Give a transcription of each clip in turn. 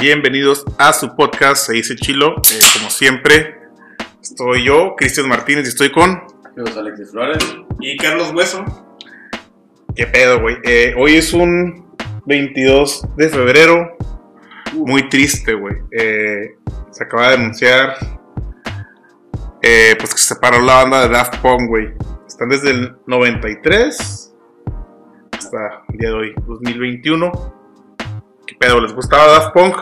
Bienvenidos a su podcast, se dice Chilo. Eh, como siempre, estoy yo, Cristian Martínez, y estoy con. Los Alexis Flores. Y Carlos Hueso. ¿Qué pedo, güey? Eh, hoy es un 22 de febrero. Muy triste, güey. Eh, se acaba de anunciar pues que se separó la banda de Daft Punk, güey. Están desde el 93 hasta el día de hoy, 2021. ¿Qué pedo? ¿Les gustaba Daft Punk?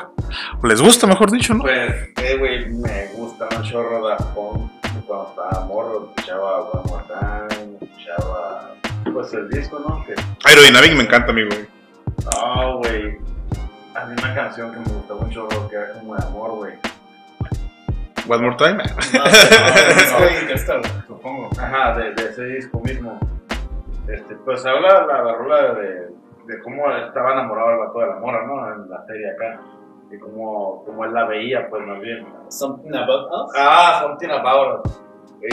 ¿O les gusta, mejor dicho, no? Pues, eh, güey, me gusta un chorro Daft Punk. Cuando estaba morro, escuchaba One More Time, escuchaba, pues, el disco, ¿no? Que, Aerodynamic me encanta a mí, güey. no, güey, hay una canción que me gustó un chorro, que era como de amor, güey. One More Time. No, no, no, Interstellar, supongo. Ajá, de, de ese disco mismo. Este, pues habla la, la rola de, de cómo estaba enamorado el vato de la mora, ¿no? En la serie acá. Y cómo, cómo él la veía, pues más bien. Something About Us. Ah, Something About Us.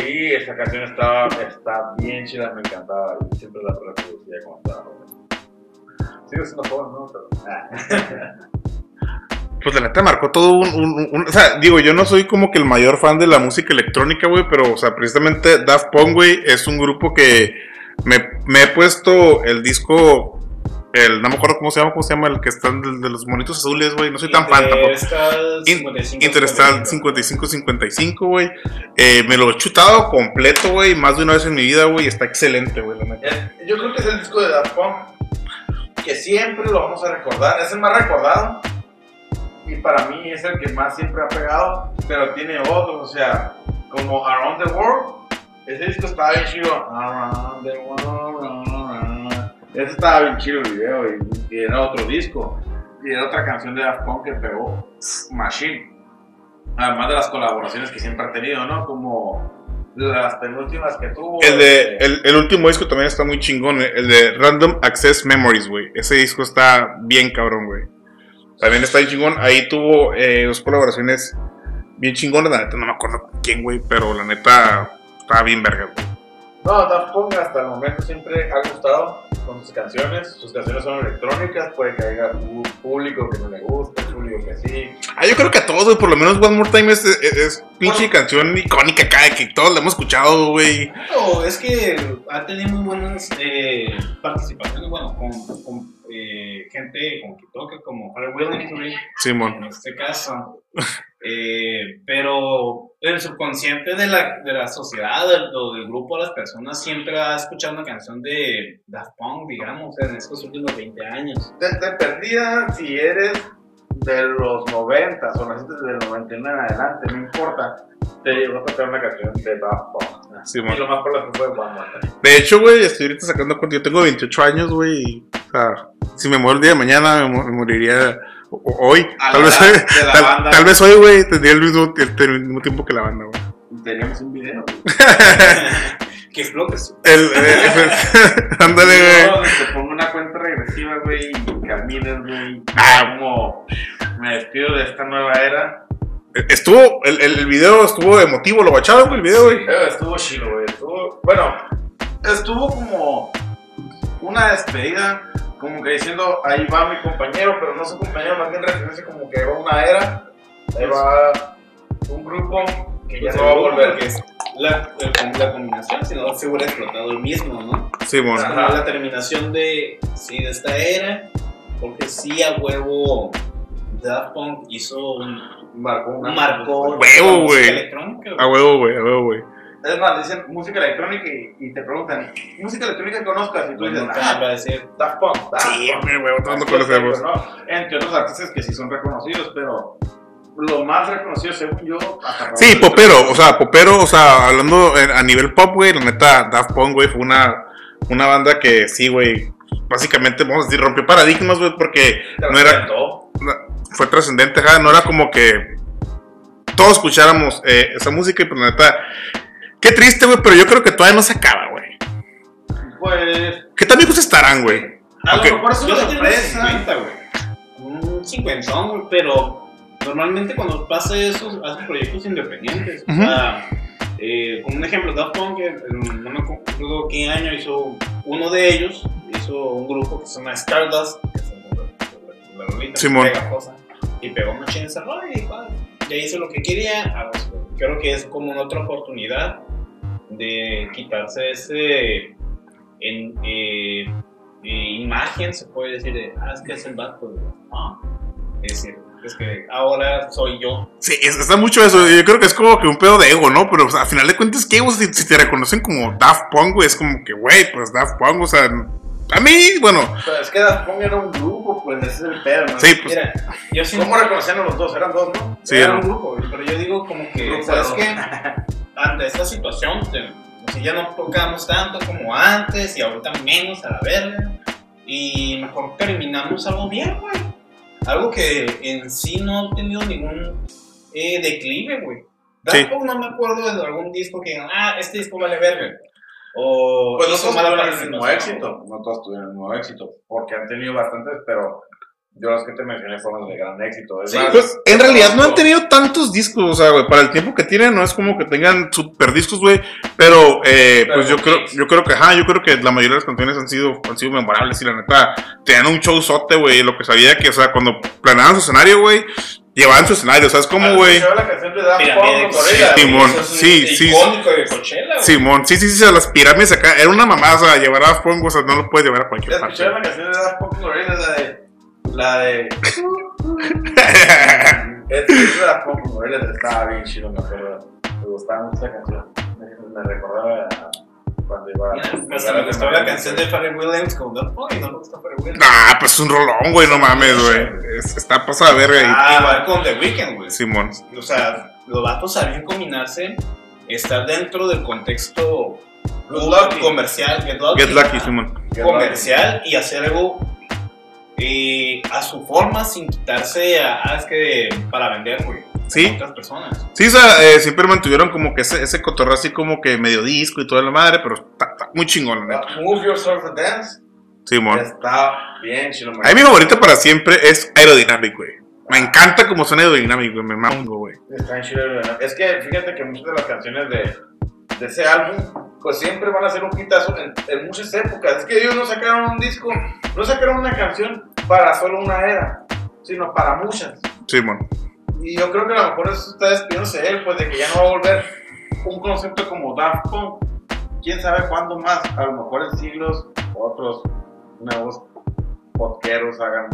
Y esa canción estaba, está bien chida, me encantaba. Y siempre la reproducía cuando estaba joven. Sigo siendo joven, ¿no? Pero, ah. Pues la neta marcó todo un, un- un- O sea, digo, yo no soy como que el mayor fan de la música electrónica, güey, pero, o sea, precisamente Daft Punk, güey, es un grupo que me, me he puesto el disco. El, no me acuerdo cómo se llama, cómo se llama el que está de, de los monitos azules, güey. No soy tan fan tampoco. Interestal In- 55. Interestal 55-55, güey. Eh, me lo he chutado completo, güey, más de una vez en mi vida, güey. Está excelente, güey, la neta. Es- Yo creo que es el disco de Daft Punk que siempre lo vamos a recordar. Es el más recordado. Y para mí es el que más siempre ha pegado. Pero tiene otros, o sea, como Around the World. Ese disco estaba bien chido. Around the World. Ese estaba bien chido el video. Y, era otro disco. Y era otra canción de Daft que pegó Machine. Además de las colaboraciones que siempre ha tenido, ¿no? Como las penúltimas que tuvo. El, de, el, último disco también está muy chingón, eh, el de Random Access Memories, güey. Ese disco está bien cabrón, güey. También está bien chingón. Ahí tuvo eh, dos colaboraciones bien chingonas. La neta no me acuerdo quién, güey, pero la neta estaba bien verga, güey. No, Daft Punk hasta el momento siempre ha gustado con sus canciones. Sus canciones son electrónicas, puede que haya un público que no le guste, público que sí. Ah, yo creo que a todos, güey, por lo menos One More Time es, es, es pinche canción icónica acá, de que todos la hemos escuchado, güey. No, es que ha tenido muy buenas eh, participaciones, bueno, con, con eh, gente como que toca, como Harry Williams, en este caso. Eh, pero el subconsciente de la, de la sociedad del- o del grupo de las personas siempre ha escuchado una canción de Daft Punk, digamos, en estos últimos 20 años. Te, te perdida si eres de los 90 o naciste desde el 99 en adelante, no importa. Te llegó a tocar una canción de Daft Punk. Simón. Y lo más probable fue One. De hecho, güey, estoy ahorita sacando cuenta. Yo tengo 28 años, güey. O sea, si me muero el día de mañana, me, moriría hoy. Tal vez, tal, banda. tal vez hoy, güey, tendría el mismo, el, el mismo tiempo que la banda, güey. Teníamos un video. que explotes. El, ándale, güey. No, te pongo una cuenta regresiva, güey, y camines, güey. Ah. Como me despido de esta nueva era. Estuvo, el, video estuvo emotivo, lo bacharon, güey, el video, güey. Eh, estuvo chido, güey. Estuvo, bueno, estuvo como una despedida, como que diciendo, ahí va mi compañero, pero no su compañero, más bien referencia como que va una era, ahí va un grupo que ya Pues no va a volver. que es la, el- la combinación, si no se hubiera explotado el mismo, ¿no? Es Ajá. como la terminación de, sí, de esta era, porque sí a huevo Daft Punk hizo un Marcó una marcó Huevo, güey. A huevo, güey, a huevo, güey. Es más, dicen música electrónica y, y te preguntan, ¿música electrónica que conozcas? Y tú dices, ah, va a decir, Daft Punk. Daft Sí, hombre, güey, todos no Así conocemos. Entre otros artistas que sí son reconocidos, pero lo más reconocido, según yo, hasta Sí, popero, o sea, popero, o sea, hablando a nivel pop, güey, la neta, Daft Punk, güey, fue una, una banda que sí, güey, básicamente, vamos a decir, rompió paradigmas, güey, porque no era, fue trascendente, no era como que todos escucháramos eh, esa música y pues la neta, qué triste, güey, pero yo creo que todavía no se acaba, güey. Pues, ¿Qué tan viejos estarán, güey? a Ok. lo mejor es yo una sí tengo unos sorpresa. 50, güey. Un 50, güey, pero normalmente cuando pasa eso, hacen proyectos independientes. O sea, eh, como un ejemplo, Daft Punk, eh, no me acuerdo qué año hizo uno de ellos, hizo un grupo que se llama Stardust, que es la, rolita Simón. pegajosa. y pegó machín esa rola y ya hizo lo que quería. Creo que es como una otra oportunidad de quitarse ese en, eh, eh, imagen, se puede decir, de, ah, es que es el vato. de- Ah, es decir, es que ahora soy yo. Sí, es- está mucho eso. Yo creo que es como que un pedo de ego, ¿no? Pero o sea, al final de cuentas, ¿qué? O sea, si, si te reconocen como Daft Punk, güey, es como que, güey, pues Daft Punk, o sea, a mí, bueno, Pero es que Daft Punk era un grupo, pues ese es el pedo, ¿no? sí, pues, Mira, yo siento ¿Cómo reconocían a los dos? Eran dos, ¿no? Sí, era era un grupo, pero yo digo como que, Grupo ¿sabes qué? Ante esta situación, sea, ya no tocamos tanto como antes y ahorita menos a la verga. Y mejor terminamos algo bien, güey. Algo que en sí no ha tenido ningún eh, declive, güey. Sí. Tampoco no me acuerdo de algún disco que, ah, este disco vale verga. O Pues no todos tuvieron el mismo éxito, no todos tuvieron el mismo éxito, porque han tenido bastantes, pero yo los que te mencioné fueron de gran éxito. Es Sí, más, Pues en realidad no han tenido tantos discos, o sea, güey, para el tiempo que tienen no es como que tengan super discos, güey, pero eh, Pero pues yo creo, yo creo que, ajá, yo creo que la mayoría de las canciones han sido, han sido memorables y la neta, tenían un show sote, güey, lo que sabía que, o sea, cuando planeaban su escenario, güey, llevaban su escenario, ¿sabes cómo, ¿Has güey? Simón, sí, sí. Simón, sí, sí, sí, o sea, las pirámides acá, era una mamada, o sea, llevar a Daft Punk, o sea, no lo puedes llevar a cualquier ¿Has parte. escuchado la canción de Daft Punk, Gorillaz? La de... La de... Es es de Daft Punk, Gorillaz, estaba bien chido, me acuerdo. Me gustaba mucho esa canción. Me, recordaba a cuando iba a... hasta me gustó la canción de Pharrell Williams con Daft Punk y no me gustó Pharrell Williams. Nah, pues es un rolón, güey, no mames, güey. Es- Está pasada de verga ahí. Ah, igual con The Weeknd, güey. Simón. O sea, los vatos sabían combinarse, estar dentro del contexto Good Lucky. comercial, Get Lucky, Get Lucky, ajá, Simón. comercial y hacer algo eh, a su forma sin quitarse a, es que para vender, güey. Sí. a otras personas. Sí, o sea, eh, siempre mantuvieron como que ese, ese cotorreo así como que medio disco y toda la madre, pero está, está muy chingón, la neta. Move Yourself and Dance. Simón. Está bien chido. me A mí mi favorita para siempre es Aerodynamic, güey. Me encanta como suena Aerodynamic, güey. Me mamo, güey. Está bien chido, ¿verdad? Es que fíjate que muchas de las canciones de, de ese álbum, pues siempre van a ser un hitazo en, en muchas épocas. Es que ellos no sacaron un disco, no sacaron una canción para solo una era, sino para muchas. Simón. Y yo creo que a lo mejor eso está despidiéndose de él, pues de que ya no va a volver un concepto como Daft Punk. Quién sabe cuándo más, a lo mejor en siglos, otros nuevos podqueros hagan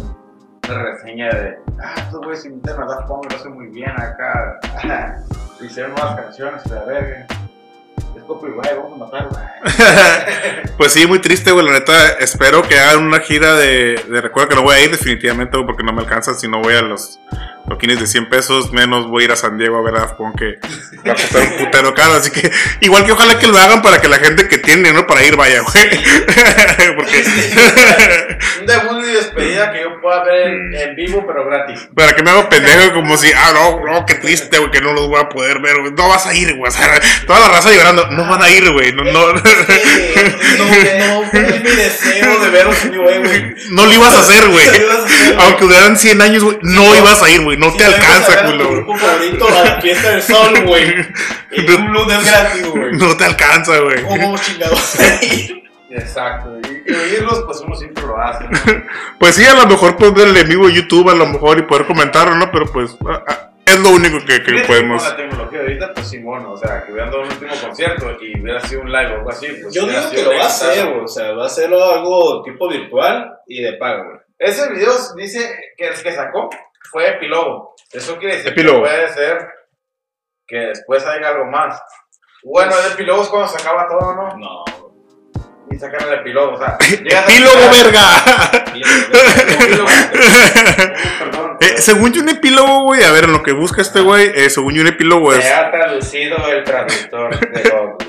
reseña de, ah, estos güeyes imitan a Daft Punk, lo hacen muy bien acá, hicieron nuevas canciones, pero a pues sí, muy triste, güey. La neta, espero que hagan una gira de, de. Recuerda que no voy a ir definitivamente, porque no me alcanza si no voy a los toquines de 100 pesos. Menos voy a ir a San Diego a ver a Daft Punk, que va a costar un putero caro. Así que, igual que ojalá que lo hagan para que la gente que tiene, ¿no? Para ir vaya, güey. porque. un debut y despedida que yo pueda ver en, en vivo, pero gratis. Para que me haga pendejo como si, ah, no, no, qué triste, güey, que no los voy a poder ver, güey. No vas a ir, güey. O sea, toda la raza llorando, no van a ir, güey. No, no, no, no, es mi deseo de veros en güey. no lo ibas a hacer, güey. No lo ibas a hacer, güey. Aunque hubieran 100 años, güey, no ibas a ir, güey. No Si te a alcanza, a tu culo. grupo favorito a la fiesta del sol, güey. En un lunes gratis, güey. No te alcanza, güey. ¿Cómo chingados? Exacto, y, oírlos, pues uno siempre lo hace. ¿no? Pues sí, a lo mejor ponerle en vivo YouTube, a lo mejor, y poder comentarlo, ¿no? Pero pues, ah, ah, es lo único que, que podemos. Con la tecnología ahorita, pues Simón, o sea, que hubieran dado un último concierto y hubiera sido un live o algo así. Pues, Yo digo que lo va a hacer, güey. O sea, va a hacerlo algo tipo virtual y de pago, güey. Ese video dice que el que sacó fue epílogo. Eso quiere decir Epílogo. que puede ser que después haya algo más. Bueno, el epílogo es cuando se acaba todo, ¿no? No, Y sacan el epílogo, o sea. ¡Epílogo, verga! Epílogo. Perdón. Eh, según yo, un epílogo, güey, a ver, en lo que busca este güey, eh, según yo, un epílogo es. Se ha traducido el traductor de.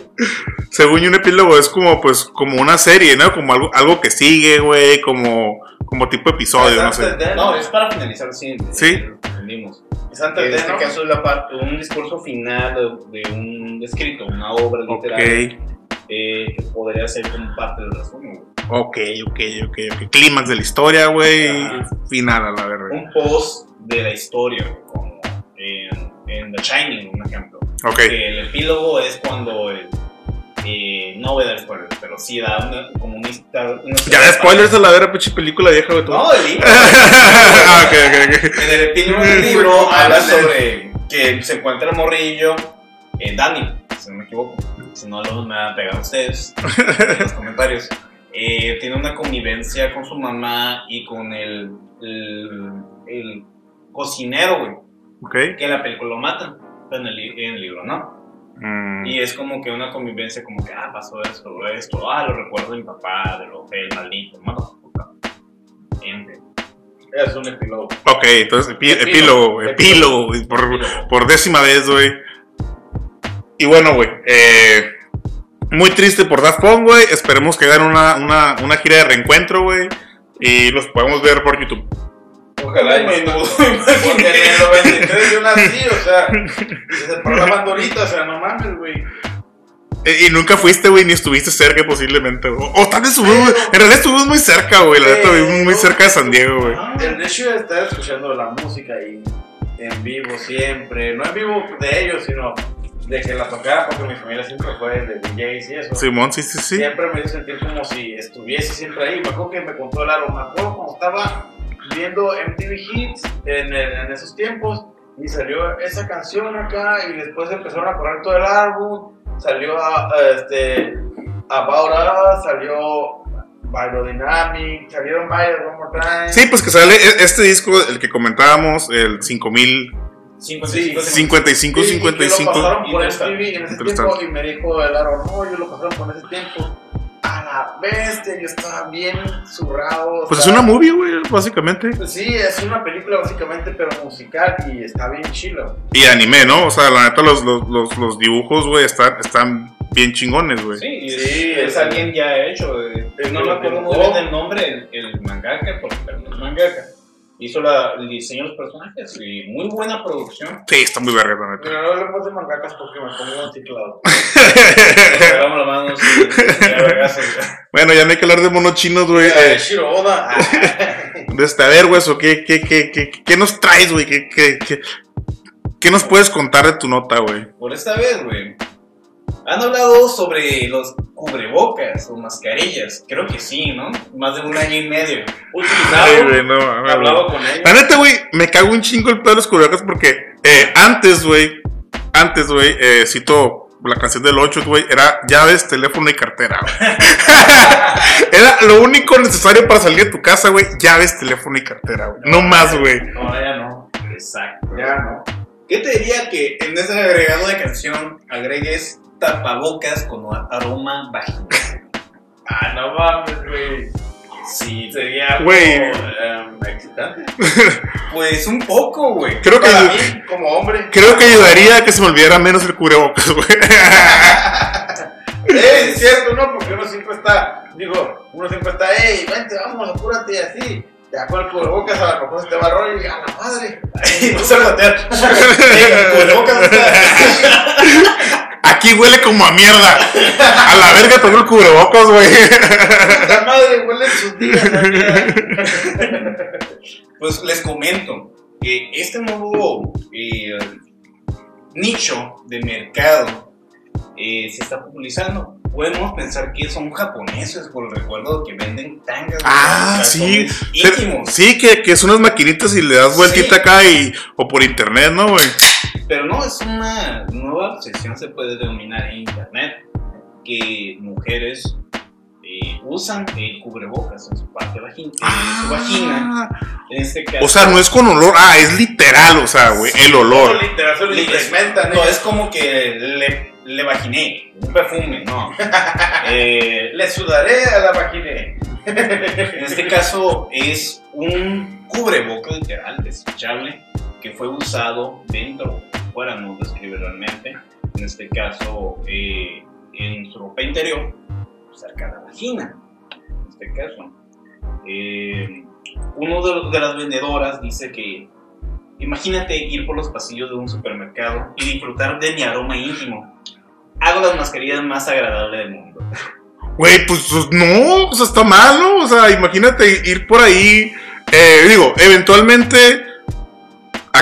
Según yo, un epílogo es como, pues, como una serie, ¿no? Como algo, algo que sigue, güey, como, como tipo episodio, no sé. No, es para finalizar, sí. Sí. Entendimos. Es antes En de, este ¿no? caso es la parte, un discurso final de, de un escrito, una obra Ok, literaria eh, que podría ser como parte del resumen. güey. ok, ok, ok, ok. Clímax de la historia, güey, final a la verga. Un post de la historia, güey, como en, en The Shining, un ejemplo. Ok, Que el epílogo es cuando el, eh, no voy a dar spoilers, pero sí da una, como una, una- Ya de spoilers a la vera, pinche película vieja, güey. No, el libro. ah, ok, ok, ok. En el epílogo del libro habla sobre que se encuentra el morrillo, eh, Dani, si no me equivoco. Si no, luego me van a pegar ustedes en los comentarios. Eh, tiene una convivencia con su mamá y con el, el, el cocinero, güey. Ok. Que en la película lo matan, pero en el, li- en el libro no. Mm, Y es como que una convivencia, como que, ah, pasó esto, esto, ah, lo recuerdo de mi papá, de lo el maldito, motherfucker. Ente. Es un epílogo. Ok, entonces epi- Epílogo. epílogo, por, por décima vez, güey. Y bueno, güey, eh, muy triste por Daft Punk, güey. Esperemos que hagan una, una, una gira de reencuentro, güey. Y los podemos ver por YouTube. Ojalá. y- Menudo, Porque en el 93 yo nací, o sea, se separó la bandolita, o sea, no mames, güey. Eh, Y nunca fuiste, güey, ni estuviste cerca posiblemente. güey. O, o tal vez estuvimos, Pero- en realidad estuvimos muy cerca, güey. La neta, vivimos muy cerca de San Diego, güey. El hecho de estar escuchando la música y en vivo siempre, no en vivo de ellos, sino de que la tocara, porque mi familia siempre fue de DJs y eso. Simón, sí, sí, sí. Siempre me hizo sentir como si estuviese siempre ahí. Me acuerdo que me contó el árbol. Me acuerdo cuando estaba viendo MTV Hits en, el- en esos tiempos y salió esa canción acá y después empezaron a correr todo el álbum. Salió a, a, este, About Us, salió Biodynamic, salieron varios One More Time. Sí, pues que sale e- este disco, el que comentábamos, el 5000. 55, 55, Y- y que lo 55. pasaron por. MTV en ese tiempo y me dijo el árbol, no, yo lo pasaron por ese tiempo. A la bestia, yo estaba bien zurrado. Pues es una movie, güey, básicamente. Pues sí, es una película básicamente, pero musical y está bien chilo. Y anime, ¿no? O sea, la neta, los, los, los, los dibujos, güey, están, están bien chingones, güey. Sí, Sí, es es- alguien ya hecho. eh, el no me lo acuerdo muy bien Hizo la, el diseño de los personajes y muy buena producción. Sí, está muy verga, la neta. Pero no hablemos de mangakas porque me pongo un teclado. La mano, sí, bueno, ya no hay que hablar de monos chinos, güey. Eh, Shiro Oda. de este, a ver, güey, ¿qué, qué, qué, qué, qué nos traes, güey? ¿Qué, qué, qué, qué nos puedes contar de tu nota, güey? Por esta vez, güey. Han hablado sobre los cubrebocas o mascarillas. Creo que sí, ¿no? Más de un año y medio. Ay, Utilizado. güey, no, güey. Hablaba con ellos. La neta, güey, me cago un chingo el pedo de los cubrebocas porque eh, antes, güey, antes, güey, eh, cito la canción del 8, güey, era llaves, teléfono y cartera, güey. era lo único necesario para salir de tu casa, güey, llaves, teléfono y cartera, güey. No más, güey. No, ya no. Exacto. Ya no. ¿Qué te diría que en ese agregado de canción agregues tapabocas con aroma vaginal? Ah, no mames, güey. Sí, Sería Güey. como, em, excitante. pues un poco, güey. Creo que, Para mí, como hombre. creo que ayudaría a que se me olvidara menos el cubrebocas, güey. Eh, es cierto, ¿no? Porque uno siempre está, digo, uno siempre está, hey, vente, vamos, apúrate y así. Ya con el cubrebocas a lo mejor se te va a rollo y a la madre. Y no se lo batear. El cubrebocas está- Aquí huele como a mierda. A la verga tengo el cubrebocas, güey. La madre huele en sus días. Pues les comento que este nuevo eh, nicho de mercado eh, se está popularizando. Podemos pensar que son japoneses por el recuerdo que venden tangas. Ah, sí. íntimos. Sí, que, que son unas maquinitas y le das vueltita Sí. acá y, o por internet, ¿no, güey? Pero no, es una nueva obsesión, se puede denominar en internet, que mujeres eh, usan el cubrebocas en su parte vagina, en su vagina, en este caso. Ah. O sea, no es con olor, ah, es literal, o sea, güey, el olor. Literal, se lo Literal. No, ¿eh? es como que le, le vaginé, un perfume, no. Eh, Le sudaré a la vagina. en este caso es un cubrebocas literal, desechable, que fue usado dentro, fuera, no describe realmente, en este caso eh, en su ropa interior, cerca de la vagina, en este caso. Eh, uno de, de las vendedoras dice que imagínate ir por los pasillos de un supermercado y disfrutar de mi aroma íntimo. Hago las mascarillas más agradables del mundo. Güey, pues, pues, no, o sea, está mal, ¿no? O sea, imagínate ir por ahí. eh, digo, eventualmente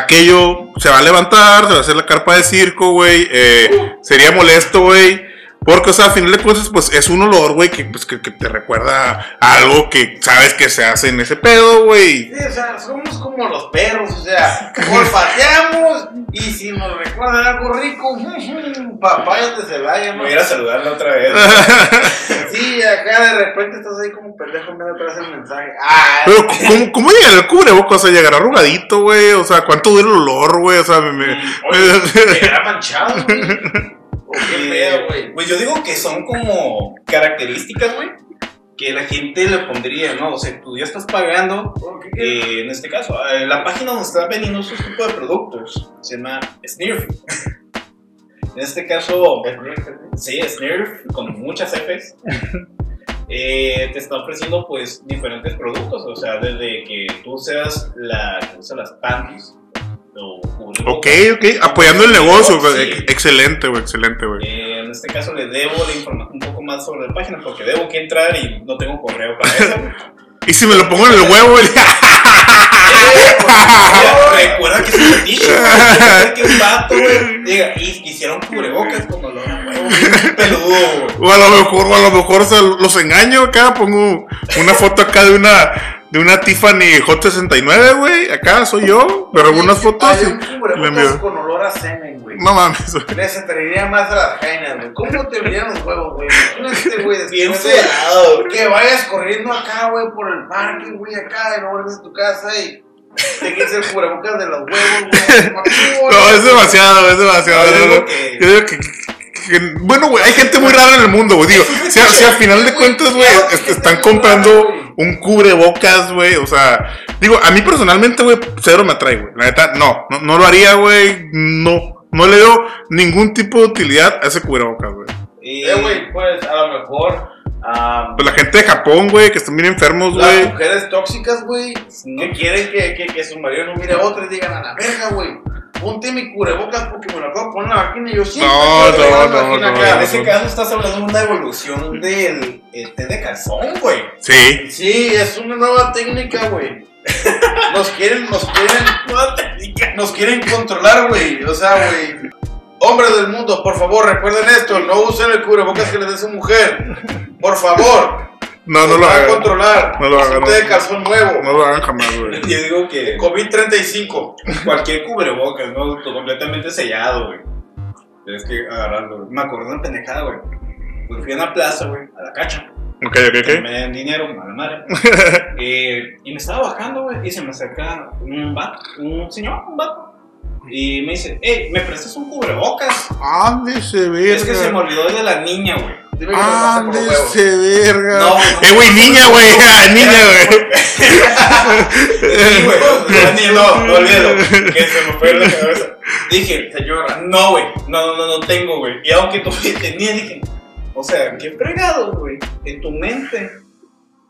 aquello se va a levantar, se va a hacer la carpa de circo, güey. eh, sería molesto, güey. Porque, o sea, a final de cuentas, pues es un olor, güey, que, pues, que, que te recuerda a algo que sabes que se hace en ese pedo, güey. Sí, o sea, somos como los perros, o sea, olfateamos y si nos recuerda algo rico, papaya de Celaya, ¿no? Voy a ir a saludarla otra vez. Sí, acá de repente estás ahí como pendejo viendo atrás el mensaje. Ah, Pero, ¿cómo, cómo llegará el cubrebocas? O sea, llegará arrugadito, güey. O sea, ¿cuánto dura el olor, güey? O sea, me. me- oye, era manchado, güey. Qué Eh, pedo, güey. Pues yo digo que son como características, güey, que la gente le pondría, ¿no? O sea, tú ya estás pagando, ¿Por qué qué? eh, en este caso, eh, la página donde está vendiendo esos tipos de productos se llama Snirf. en este caso, sí, Snirf, con muchas Fs. eh, te está ofreciendo pues diferentes productos, o sea, desde que tú seas la que usa las panties Ok, ok. Apoyando el negocio. Sí. Ex- Excelente, güey. Excelente, güey. Eh, en este caso le debo la información un poco más sobre la página porque debo que entrar y no tengo correo para eso. Y si me lo pongo en el huevo, güey. Recuerda que es un fetiche, que un vato, güey, diga, y quisieron cubrebocas con olor a huevo, peludo, güey. O a lo mejor, o a lo mejor los engaño acá, pongo una foto acá de una de una Tiffany Hot 69, güey. Acá soy yo, pero algunas fotos Hay y un le cubrebocas con olor a semen, güey. No mames, güey. Les atraería más a las jainas, güey. ¿Cómo te olvidan los huevos, güey? Imagínate, güey, Bien güey. Que vayas corriendo acá, güey, por el parque, güey, acá, y no vuelves a tu casa y te quites el cubrebocas de los huevos, güey. No, es demasiado, es demasiado. Yo digo no. que- Yo digo que, que- bueno, güey, hay gente muy rara en el mundo, güey. Digo, si, a- si al final de cuentas, güey, están comprando. Un cubrebocas, güey. O sea, digo, a mí personalmente, güey, cero me atrae, güey. La neta, no, no, no lo haría, güey. No, no le doy ningún tipo de utilidad a ese cubrebocas, güey. Y- Eh, güey, pues a lo mejor. ah, Pues la gente de Japón, güey, que están bien enfermos, las güey. mujeres tóxicas, güey, No. que quieren que, que, que su marido no mire a otra y digan a la verga, güey. Ponte mi cubrebocas porque me lo acabo de poner en la máquina y yo siempre No, no, no, no. En ese caso estás hablando de una evolución del el té de calzón, güey. Sí. Sí, es una nueva técnica, güey. Nos quieren, nos quieren, te digas. nos quieren controlar, güey. O sea, güey. Hombres del mundo, por favor, recuerden esto. No usen el cubrebocas que les dé su mujer. Por favor. No, no lo van a hagan. controlar. No lo hagan, de calzón nuevo. No lo hagan jamás, güey. Yo digo que COVID-35. cualquier cubrebocas, ¿no? Completamente sellado, güey. Tienes que agarrarlo. güey. Me acordé de una pendejada, güey. Pues fui a una plaza, güey, a la cacha. Ok, ok, ok. Me den dinero, a la madre. Eh, y me estaba bajando, güey, y se me acerca un vato, un señor, un vato. Y me dice, hey, ¿me prestas un cubrebocas? Ándese, verga. Es que se me olvidó de la niña, güey. Dime que. Ándese, verga. No, no. eh, güey, niña, güey. ah, niña, güey. Sí, güey, no, no, olvídalo, que se me fue la cabeza. Dije, Señora. no, güey, no, no, no, no tengo, güey. Y aunque tú tenía, dije, o sea, qué fregado, güey, en tu mente.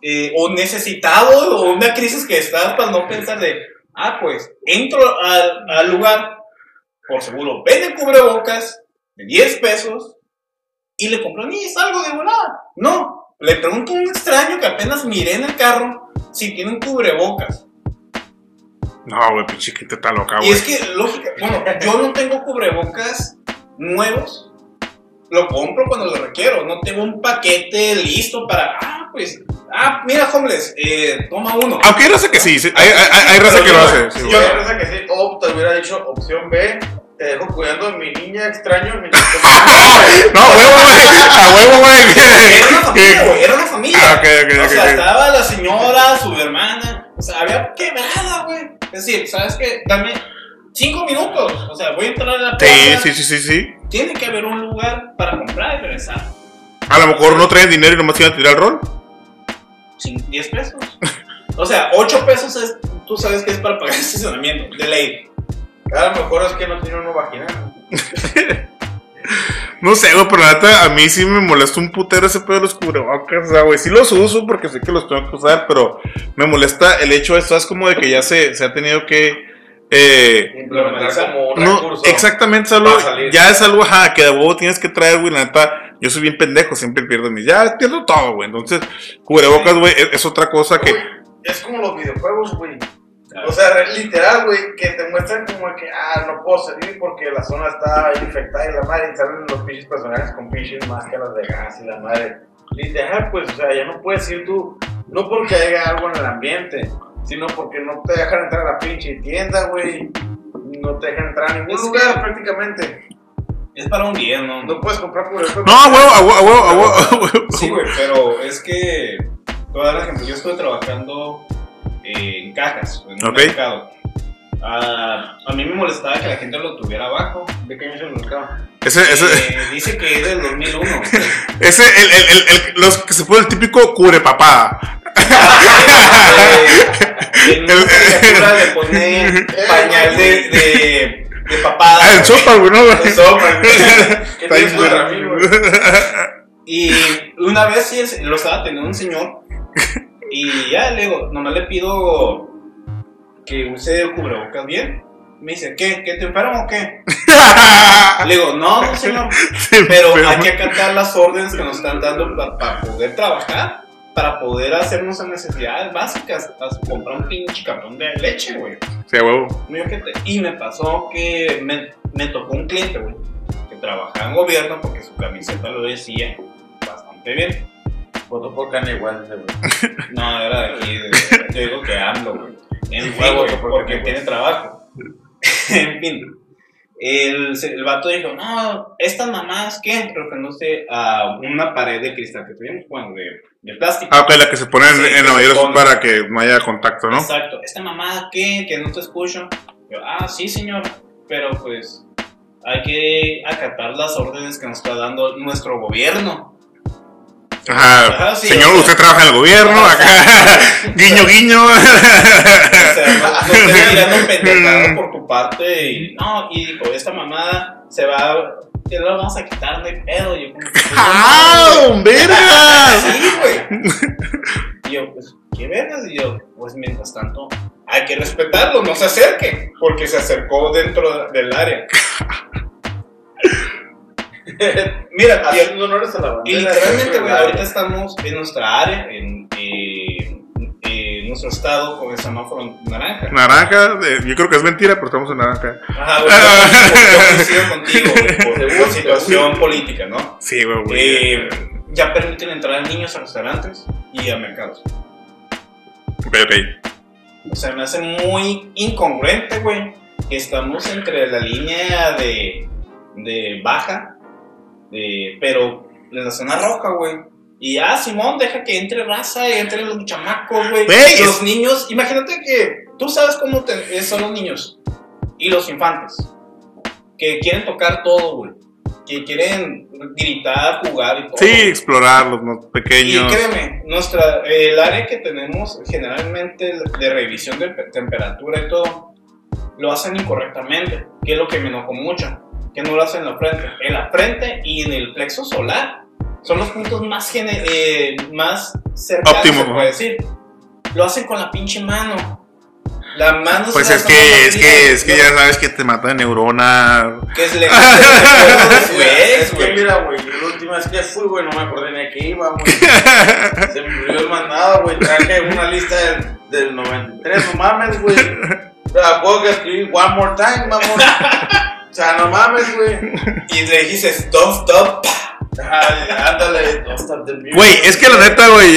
eh, o necesitado, o una crisis que estás para no pensar de, ah, pues, entro al, al lugar, por seguro, venden cubrebocas de 10 pesos y le compro ni salgo de volada. No, le pregunto a un extraño que apenas miré en el carro si tiene un cubrebocas. No, güey, pinche gente está loca, Y güey. es que, lógica, bueno, yo no tengo cubrebocas nuevos. Lo compro cuando lo requiero. No tengo un paquete listo para, ah, pues, ah, mira, homeless, eh, toma uno. Aunque hay raza que sí, sí, hay, hay, hay raza que lo hace. sí, yo pienso que sí, o te hubiera dicho opción B, te dejo cuidando de mi niña extraño mientras No, huevo, güey. A huevo, Era una familia, güey. güey, era una o sea, estaba la señora, su hermana, o sea, había quebrada, güey. Es decir, ¿sabes qué? Dame cinco minutos, o sea, voy a entrar a la Sí, plaza. sí, sí, sí, sí. Tiene que haber un lugar para comprar y regresar. A lo mejor no traen dinero y nomás iban a tirar el rol. Sin 10 pesos. O sea, 8 pesos es, tú sabes que es para pagar el estacionamiento, de ley. A lo mejor es que no tiene uno vaginal. No sé, güey, pero la neta, a mí sí me molesta un putero ese pedo de los cubrebocas. O sea, güey, sí los uso porque sé que los tengo que usar, pero me molesta el hecho de es como de que ya se, se ha tenido que. Eh, Implementar como un no, recurso. exactamente, salir. ya es algo, ajá, que de huevo tienes que traer, güey, la neta, yo soy bien pendejo, siempre pierdo mis, ya pierdo todo, güey, entonces, cubrebocas, güey, es, es otra cosa que, Uy, es como los videojuegos, güey. O sea, literal, güey, que te muestran como que, ah, no puedo salir porque la zona está infectada y la madre, y salen los pinches personajes con pinches máscaras de gas y la madre. Literal, pues, o sea, ya no puedes ir tú, no porque haya algo en el ambiente, sino porque no te dejan entrar a la pinche tienda, güey. No te dejan entrar a ningún Es lugar que- prácticamente. Es para un día, ¿no? No puedes comprar por eso. No, a huevo, a huevo, a huevo, a huevo, a huevo. Sí, güey, pero es que, te voy a dar un ejemplo, yo estuve trabajando en cajas, en un mercado. Ah, a mí me molestaba que la gente lo tuviera abajo. ¿De qué año es el mercado? Ese, ese, Eh, dice que es del 2001. ese, el, el, el, el- los que se pone el típico cubre papada. Eh, en una caricatura le pone pañal de, de, de papada. Ah, el sopa, güey, ¿no? El sopa, güey. Y una vez sí lo estaba teniendo un señor. Y ya le digo, nomás le pido que use el cubrebocas bien. Me dice, ¿qué? ¿Qué te enfermo o qué? Le digo, no, no, señor. Pero hay que acatar las órdenes que nos están dando para poder trabajar, para poder hacer nuestras necesidades básicas, comprar un pinche cartón de leche, güey. Sí, huevo. Y me pasó que me, me tocó un cliente, güey, que trabajaba en gobierno porque su camiseta lo decía bastante bien. Votó por Kanye West, güey. No, era de aquí, de, yo digo que AMLO, güey. En Sí, fin, güey, porque porque tiene tiene trabajo. en fin. El, el vato dijo, no, estas mamás, ¿qué? Refiriéndose a una pared de cristal que tuvimos, bueno, de, de plástico. Ah, ok, la que se pone en, Sí, en la mayoría para que no haya contacto, ¿no? Exacto. Esta mamá, ¿qué? Que no te escucho. Yo, ah, sí, señor. Pero pues hay que acatar las órdenes que nos está dando nuestro gobierno. Ajá. Ajá, sí, Señor, o sea- usted trabaja en el gobierno, acá. guiño, guiño. O sea, no, no estés tirando pendejado por tu parte y no, y dijo, esta mamá se va, que la vamos a quitar, hay pedo. Yo, pues, ¡Ah! Sí, güey. Y yo, pues, ¿qué vergas? Y yo, pues, mientras tanto, hay que respetarlo, no se acerque, porque se acercó dentro del área. Mira, y, Haciendo honores a la bandera. y literalmente, güey, ahorita estamos en nuestra área, en, eh, en nuestro estado, con el semáforo naranja. Naranja, eh, yo creo que es mentira, pero estamos en naranja. Ajá, güey, yo- yo coincido contigo, güey, por, por situación política, ¿no? Sí, güey, güey. Eh, ya permiten entrar a niños a restaurantes y a mercados. Ok, ok. O sea, me hace muy incongruente, güey, que estamos entre la línea de, de baja, de, pero en la zona roja, güey. Y ah, Simón, deja que entre raza y entren los chamacos, güey. Los niños, imagínate que tú sabes cómo te- son los niños y los infantes, que quieren tocar todo, güey. Que quieren gritar, jugar y todo. Sí, explorar los más Y pequeños. créeme, nuestra, el área que tenemos generalmente de revisión de pe- temperatura y todo, lo hacen incorrectamente, que es lo que me enojó mucho, que no lo hacen en la frente. En la frente y en el plexo solar son los puntos más, gene- eh, más cercanos, Óptimo, se puede decir. Lo hacen con la pinche mano. La mano Pues es que, es que, es que ya sabes que te mata de neurona. Que es legal. Es que mira, güey, la última vez que fui, güey, no me acordé ni a qué iba, güey. Se me olvidó el mandado, güey. Traje una lista del, del 93, no mames, güey. La puedo que escribir one more time, mamón. O sea, no mames, güey. Y le dices, don't stop. Ay, Ándale, don't stop the music. Güey, es que la neta, güey,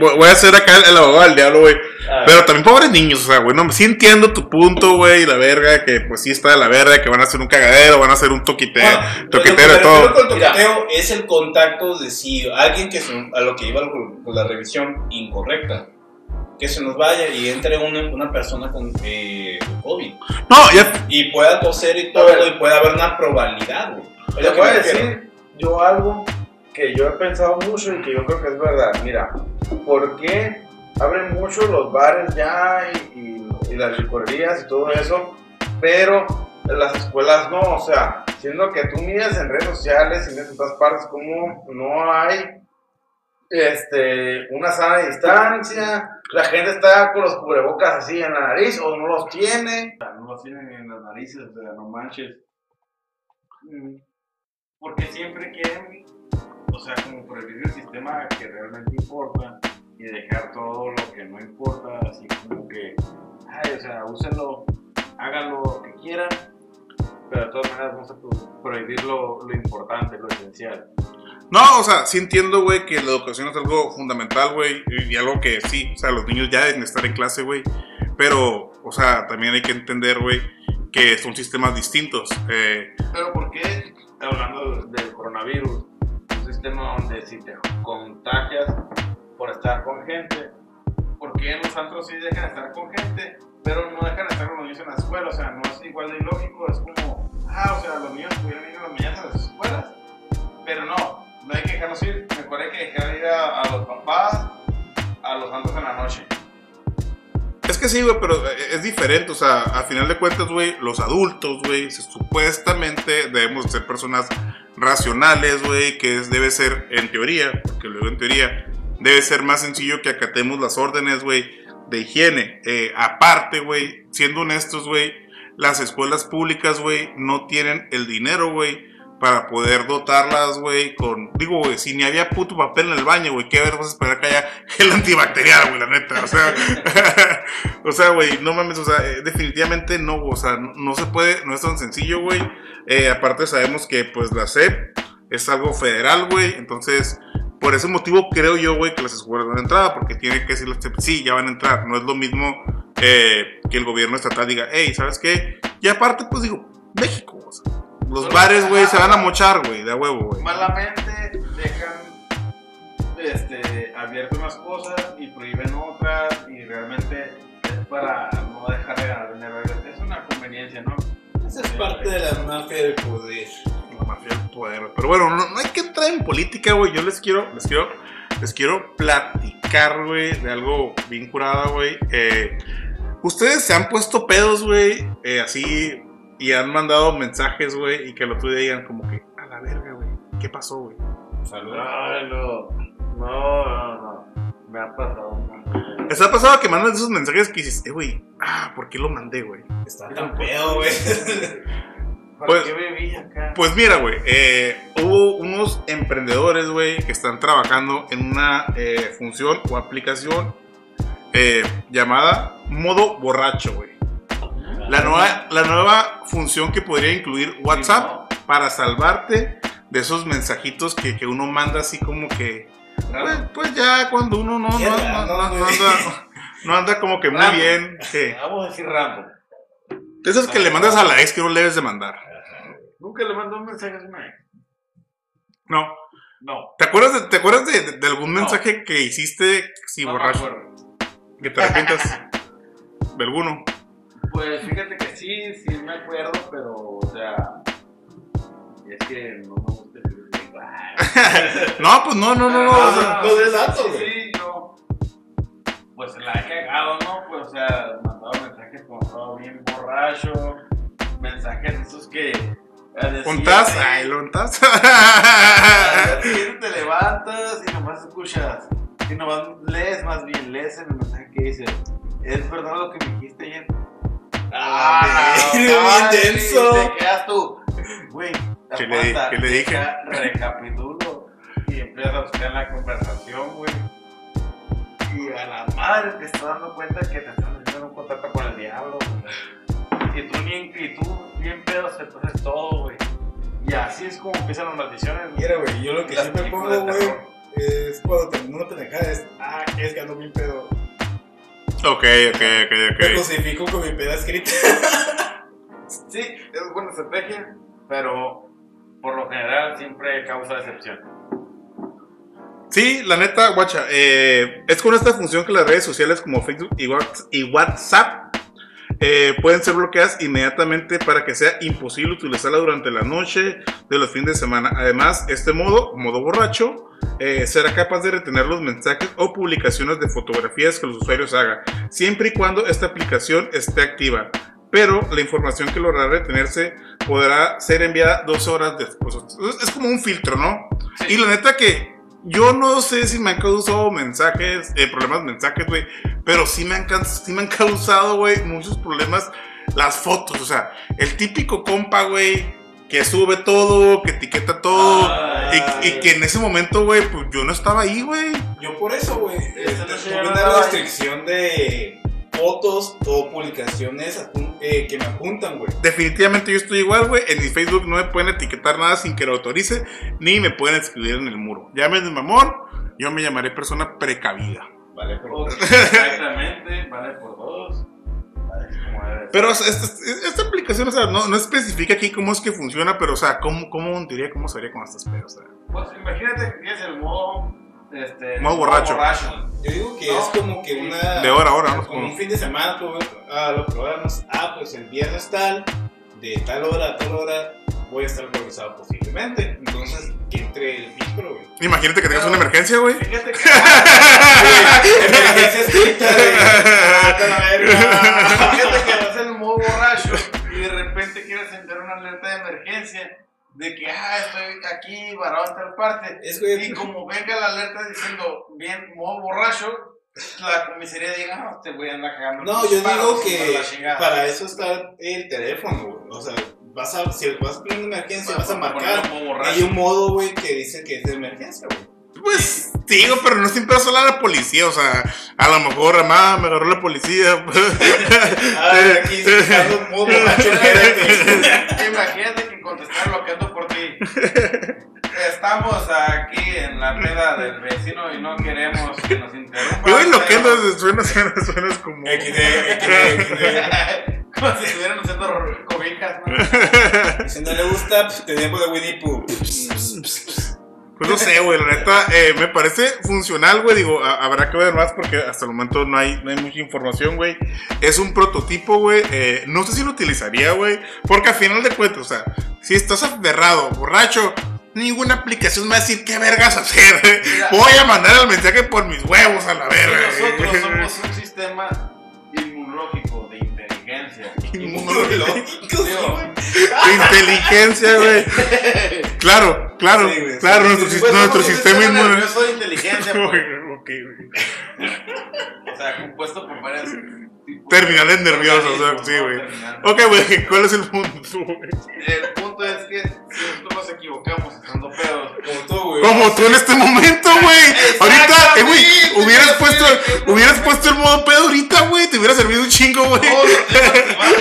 voy a ser acá el, el abogado del diablo, güey. Ah, Pero también pobres niños, o sea, güey, no, sí entiendo tu punto, güey, la verga, que pues sí está de la verga, que van a hacer un cagadero, van a hacer un toquite, Bueno, toquetero todo. con toqueteo es el contacto de si alguien que a lo que iba con la revisión incorrecta, que se nos vaya y entre una, una persona con eh, COVID No, ya, y pueda toser y todo y pueda haber una probabilidad, güey. Voy a decir yo algo que yo he pensado mucho y que yo creo que es verdad. Mira, ¿por qué abren mucho los bares ya y, y- y las licorerías y todo eso? Pero en las escuelas no, o sea, siendo que tú miras en redes sociales y en todas partes como no hay este, una sana distancia, la gente está con los cubrebocas así en la nariz o no los tiene. No los tienen en las narices, o sea, no manches. Porque siempre quieren, o sea, como prohibir el sistema que realmente importa y dejar todo lo que no importa, así como que, ay, o sea, úsenlo, háganlo lo que quieran, pero de todas maneras vamos a pro- prohibir lo, lo importante, lo esencial. No, o sea, sí entiendo, güey, que la educación es algo fundamental, güey, y algo que sí, o sea, los niños ya deben estar en clase, güey, pero, o sea, también hay que entender, güey, que son sistemas distintos. Eh, Pero ¿por qué, hablando del coronavirus, un sistema donde si te contagias por estar con gente, ¿por qué en los antros sí dejan estar con gente, pero no dejan estar con los niños en la escuela? O sea, no es igual de ilógico, es como, ah, o sea, los niños pudieran ir a las mañanas a las escuelas, pero no, no hay que dejarlos ir, mejor hay que dejar ir a, los papás a los antros en la noche. Es que sí, güey, pero eh, es diferente, o sea, a final de cuentas, güey, los adultos, güey, supuestamente debemos ser personas racionales, güey, que es- debe ser, en teoría, porque luego en teoría, debe ser más sencillo que acatemos las órdenes, güey, de higiene. Eh, aparte, güey, siendo honestos, güey, las escuelas públicas, güey, no tienen el dinero, güey, para poder dotarlas, güey, con... Digo, güey, si ni había puto papel en el baño, güey, ¿qué ver vas a esperar que haya gel antibacterial, güey, la neta? O sea, o sea, güey, no mames, o sea, eh, definitivamente no, o sea, no, se puede, no es tan sencillo, güey. Eh, aparte sabemos que, pues, la SEP es algo federal, güey, entonces... Por ese motivo creo yo, güey, que las escuelas van a entrar, porque tiene que decir la SEP, sí, ya van a entrar. No es lo mismo eh, que el gobierno estatal diga, hey, ¿sabes qué? Y aparte, pues digo, México, o sea, los bares, güey, se van a mochar, güey, de a huevo, güey. malamente dejan este, abiertas unas cosas y prohíben otras y realmente es para no dejar de ganar dinero. Es una conveniencia, ¿no? Esa es parte de la mafia del poder. La mafia del poder. Pero bueno, no, no hay que entrar en política, güey. Yo les quiero, les quiero, les quiero platicar, güey, de algo bien curada, güey. Eh, Ustedes se han puesto pedos, güey, eh, así, y han mandado mensajes, güey, y que lo tuyo digan como que, a la verga, güey, ¿qué pasó, güey? Saludos. Ay, no. No, no, no. Me ha pasado. ¿Les ha pasado que mandan esos mensajes que dices, eh, güey, ah, ¿por qué lo mandé, güey? Está tan pedo, güey. ¿Para Pues- qué viví acá? Pues mira, güey, eh, hubo unos emprendedores, güey, que están trabajando en una eh, función o aplicación eh, llamada modo borracho, güey. La nueva, la nueva función que podría incluir WhatsApp para salvarte de esos mensajitos que, que uno manda así como que, pues, pues ya cuando uno no, no, no- anda, no anda como que muy bien. que- Vamos a decir random. de esos que le mandas a la ex que no le debes de mandar. Nunca le mandó un mensaje a una ex. No. No. ¿Te acuerdas de, te acuerdas de, de- de algún No. mensaje que hiciste si no me borracho? acuerdo. Que te arrepientas de alguno. Pues fíjate que sí, sí me acuerdo, pero, o sea, es que no me gusta "Ay". No, pues no, no, no, no. o sea, Ah, no des sí, datos, sí, yo, pues la he cagado, ¿no? Pues, o sea, mandaba mensajes como estaba bien borracho, mensajes esos que... ¿Contás? siguiente- Ay, ¿lo al siguiente te levantas y nomás escuchas, y nomás lees más bien, lees en el mensaje que dice, ¿es verdad lo que me dijiste ayer? Ah, bien denso. Te quedas tú, güey. ¿Qué le- qué le dije? Recapitulo y empiezas a buscar la conversación, güey. Y a la madre te estás dando cuenta que te estás metiendo en un contacto con el diablo, güey. Y tú bien, y tú bien pedo se entonces todo, güey. Y así es como empiezan las maldiciones, güey. Mira, güey, yo lo que siempre pongo, güey, es cuando te, uno te deja es, ah, es que ando bien pedo. Ok, ok, ok, Me ok. crucifico con mi peda escrita. Sí, es buena estrategia, pero por lo general siempre causa decepción. Sí, la neta, guacha, eh, es con esta función que las redes sociales como Facebook y WhatsApp eh, pueden ser bloqueadas inmediatamente para que sea imposible utilizarla durante la noche de los fines de semana. Además, este modo, modo borracho, eh, será capaz de retener los mensajes o publicaciones de fotografías que los usuarios hagan, siempre y cuando esta aplicación esté activa. Pero la información que logrará retenerse podrá ser enviada dos horas después. Es- como un filtro, ¿no? Y la neta que yo no sé si me han causado mensajes, eh, problemas mensajes, güey, pero sí me han, sí me han causado, güey, muchos problemas las fotos. O sea, el típico compa, güey, que sube todo, que etiqueta todo, Ay. y, y que en ese momento, güey, pues yo no estaba ahí, güey. yo por eso, güey, este, no tuve una restricción de fotos o publicaciones eh, que me apuntan, güey. Definitivamente yo estoy igual, güey. En mi Facebook no me pueden etiquetar nada sin que lo autorice, ni me pueden escribir en el muro. Llámenme mamón, yo me llamaré persona precavida. Vale, pero... Ok, Exactamente, vale por dos. Vale, como debe ser. Pero esta, esta aplicación, o sea, no, no especifica aquí cómo es que funciona, pero, o sea, ¿cómo, cómo diría cómo sería con estas pedos? O sea, Pues imagínate que tienes el modo. Este, Modo borracho. Yo digo que No. es como que una... de hora a hora, ¿no? Como un fin de semana, tú, ah, lo programas, ah, pues el viernes tal, de tal hora a tal hora, voy a estar organizado posiblemente. Entonces, que entre el micro, güey. Imagínate que tengas una emergencia, güey. Fíjate que. Emergencia estricta. Ah, la verga. Fíjate que vas en modo borracho y de repente quieres enviar una alerta de emergencia de que, ah, estoy aquí varado en tal parte. Es, Y como venga la alerta diciendo, bien, modo borracho, la comisaría diga, no, este güey anda cagando. No, yo digo que la chingada". para eso está el teléfono, güey. O sea, vas a, si vas a poner una emergencia, vas a marcar. Hay un modo, güey, que dice que es de emergencia, güey. Pues, digo, pero no siempre vas a hablar a la policía, o sea, a lo mejor, mamá, me agarró la policía. Ah, aquí está un modo borracho. Imagínate que contestar lo que ando por ti. Estamos aquí en la peda del vecino y no queremos que nos interrumpan. Güey, lo que suena, suena, suena como. XD, XD, XD. Como si estuvieran haciendo cobijas, ¿no? Si no le gusta, pues tenemos de Winnie Pooh. Pues no sé, güey, la neta, eh, me parece funcional, güey. Digo, a- habrá que ver más porque hasta el momento no hay, no hay mucha información, güey. Es un prototipo, güey. eh, no sé si lo utilizaría, güey. Porque al final de cuentas, o sea, si estás aferrado, borracho, ninguna aplicación me va a decir qué vergas hacer. Mira. Voy a mandar el mensaje por mis huevos a la verga. Nosotros somos un sistema Digo, Inteligencia, güey. Claro, claro, Sí, güey. claro, Sí, nuestro, sis- pues nuestro sistema inmune. nervioso de inteligencia, pues. Ok, güey. O sea, compuesto por varias Terminales nerviosos, sí, ¿no? güey. Ok, güey, ¿cuál es el punto, güey? El punto es que si nosotros nos equivocamos estando pedos, Como tú, güey. Como tú en este momento, güey. Ahorita, eh, güey, hubieras puesto, hubieras puesto el modo pedo ahorita, güey. Te hubiera servido un chingo, güey.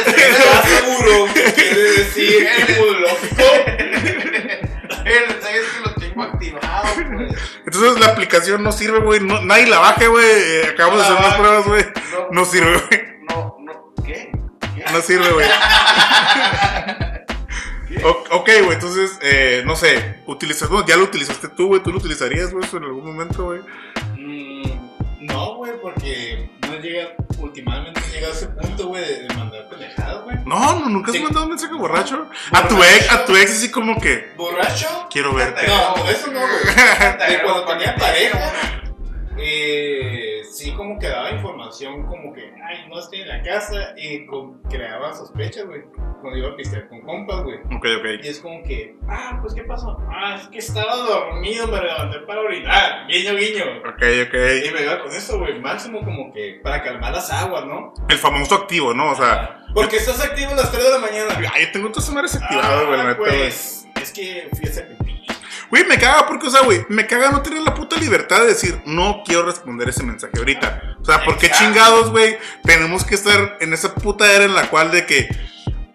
¿Estás seguro quiere decir inmunológico? el detalle es que lo tengo activado, Entonces la aplicación no sirve, güey. No, nadie la baje, güey. Eh, acabamos de hacer unas pruebas, güey. No, No sirve, güey. no, no, ¿qué? ¿Qué? No sirve, güey. Ok, güey, entonces, eh, no sé, utilizas, bueno, ya lo utilizaste tú, güey, tú lo utilizarías, güey, en algún momento, güey. Mm, no, güey, porque no llega, últimamente no llega a ese punto, güey, de, de mandar pendejadas, güey. No, no, nunca has Sí. mandado un mensaje borracho. A tu ex, a tu ex así como que, ¿Borracho? quiero verte. No, no, eso no, güey. De cuando tenía pareja, eh, sí como que daba información como que, ay, no estoy en la casa y con- creaba sospechas, güey, cuando iba a pistear con compas, güey. Ok, ok. Y es como que, ah, pues ¿qué pasó? Ah, es que estaba dormido, me levanté para orinar, guiño, guiño. Ok, Y ok. me iba con eso, güey, máximo como que para calmar las aguas, ¿no? El famoso activo, ¿no? O sea, Porque estás activo a las 3 de la mañana. ay, tengo activadas, güey, la Ah, güey. pues, es que fui a. Güey, me caga porque, o sea, güey, me caga no tener la puta libertad de decir, no quiero responder ese mensaje ahorita. O sea, ¿por qué chingados, güey? Tenemos que estar en esa puta era en la cual de que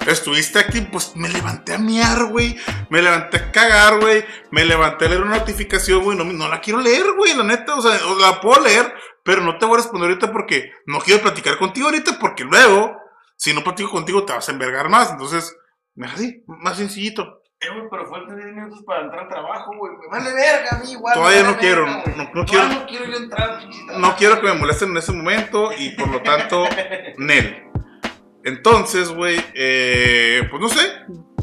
estuviste aquí, pues me levanté a miar, güey. Me levanté a cagar, güey. Me levanté a leer una notificación, güey. No, no la quiero leer, güey, la neta. O sea, la puedo leer, pero no te voy a responder ahorita porque no quiero platicar contigo ahorita porque luego, si no platico contigo, te vas a envergar más. Entonces, me así, más sencillito. Eh, güey, pero faltan 10 minutos para entrar al trabajo, güey. Me vale verga a mí, igual. Todavía vale no quiero, verga, güey. no- no quiero. no quiero yo entrar trabajo. no quiero que me molesten en ese momento y por lo tanto, Nel. Entonces, güey, eh, pues no sé,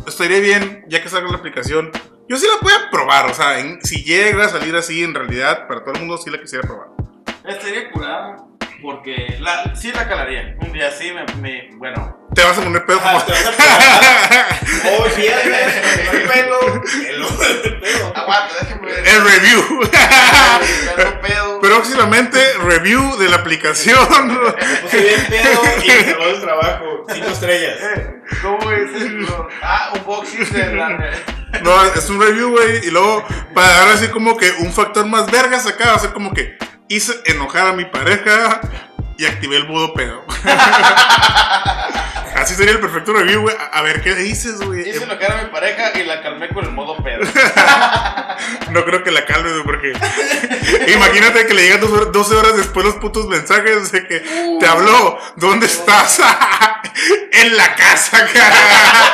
estaría bien ya que salga la aplicación. Yo sí la voy a probar, o sea, en- si llega a salir así en realidad, para todo el mundo sí la quisiera probar. Estaría curada. Porque la, sí la calaría. Un día sí me. me bueno. Te vas a poner pedo como... Ah, te vas a probar. Hoy viernes, no hay pelo. El pelo. Aguanta, déjame ver. El review. Pedo. Próximamente, review de la aplicación. Me puse bien pedo y me salvó del trabajo. Cinco estrellas. Eh, ¿Cómo es eso? Ah, un boxing de la. No, es un review, güey. Y luego, para dar así como que un factor más vergas acá, va a ser como que hice enojar a mi pareja y activé el modo pedo. Así sería el perfecto review, güey. A ver, ¿qué dices, güey? Hice enojar a mi pareja y la calmé con el modo pedo. No creo que la calme, güey, porque. Imagínate que le llegan dos hor- 12 horas después los putos mensajes de que te habló. ¿Dónde estás? en la casa, cara.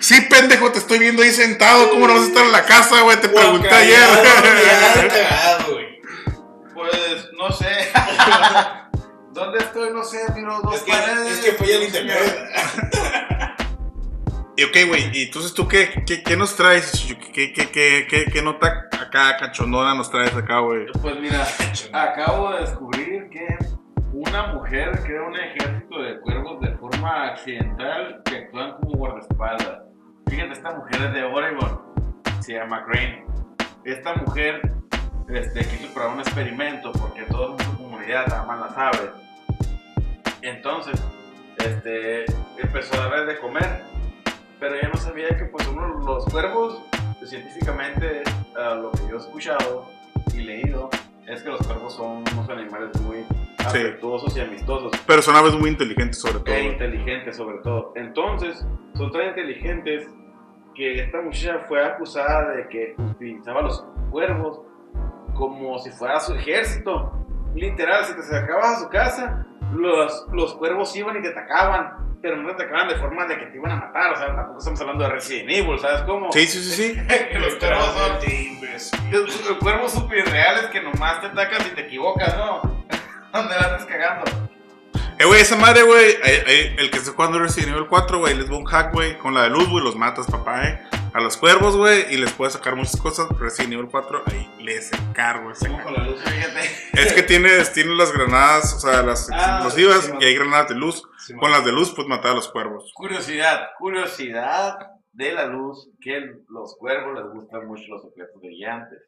Sí, pendejo, te estoy viendo ahí sentado. ¿Cómo no vas a estar en la casa, güey? Te pregunté ayer. Pues no sé. ¿Dónde estoy? No sé, miro dos Es que, paredes. es que fue el internet. Y ok, güey, y entonces tú, ¿qué, qué, qué nos traes? ¿Qué, qué, qué, qué, qué nota acá cachondona nos traes acá, güey? Pues mira, acabo de descubrir que una mujer crea un ejército de cuervos de forma accidental que actúan como guardaespaldas. Fíjate, esta mujer es de Oregon, se llama Crane. Esta mujer este, quiso probar un experimento porque todos en su comunidad aman las aves. Entonces, este, empezó a darles de comer, pero ella no sabía que pues uno, los cuervos, científicamente, a lo que yo he escuchado y leído, es que los cuervos son unos animales muy afectuosos y amistosos Pero son aves muy inteligentes, sobre todo. e inteligentes sobre todo. Entonces, son tan inteligentes que esta muchacha fue acusada de que utilizaba los cuervos como si fuera su ejército. Literal, si te acercabas a su casa, los, los cuervos iban y te atacaban, pero no te atacaban de forma de que te iban a matar. O sea, tampoco estamos hablando de Resident Evil, ¿sabes cómo? Sí, sí, sí, sí. que los cuervos son los los cuervos super reales que nomás te atacan si te equivocas, ¿no? Donde la andas cagando. Eh, güey, esa madre, güey, eh, eh, el que está jugando Resident Evil 4, güey, les va un hack, güey, con la de luz, güey, los matas, papá, eh. A los cuervos, güey, y les puedes sacar muchas cosas. Resident Evil 4, ahí la luz. Fíjate. Es que tienes, tienes las granadas, o sea, las Ah, explosivas, sí, y hay granadas de luz. Sí, Con las de luz, pues matar a los cuervos. Curiosidad, curiosidad de la luz, que los cuervos les gustan mucho los objetos brillantes.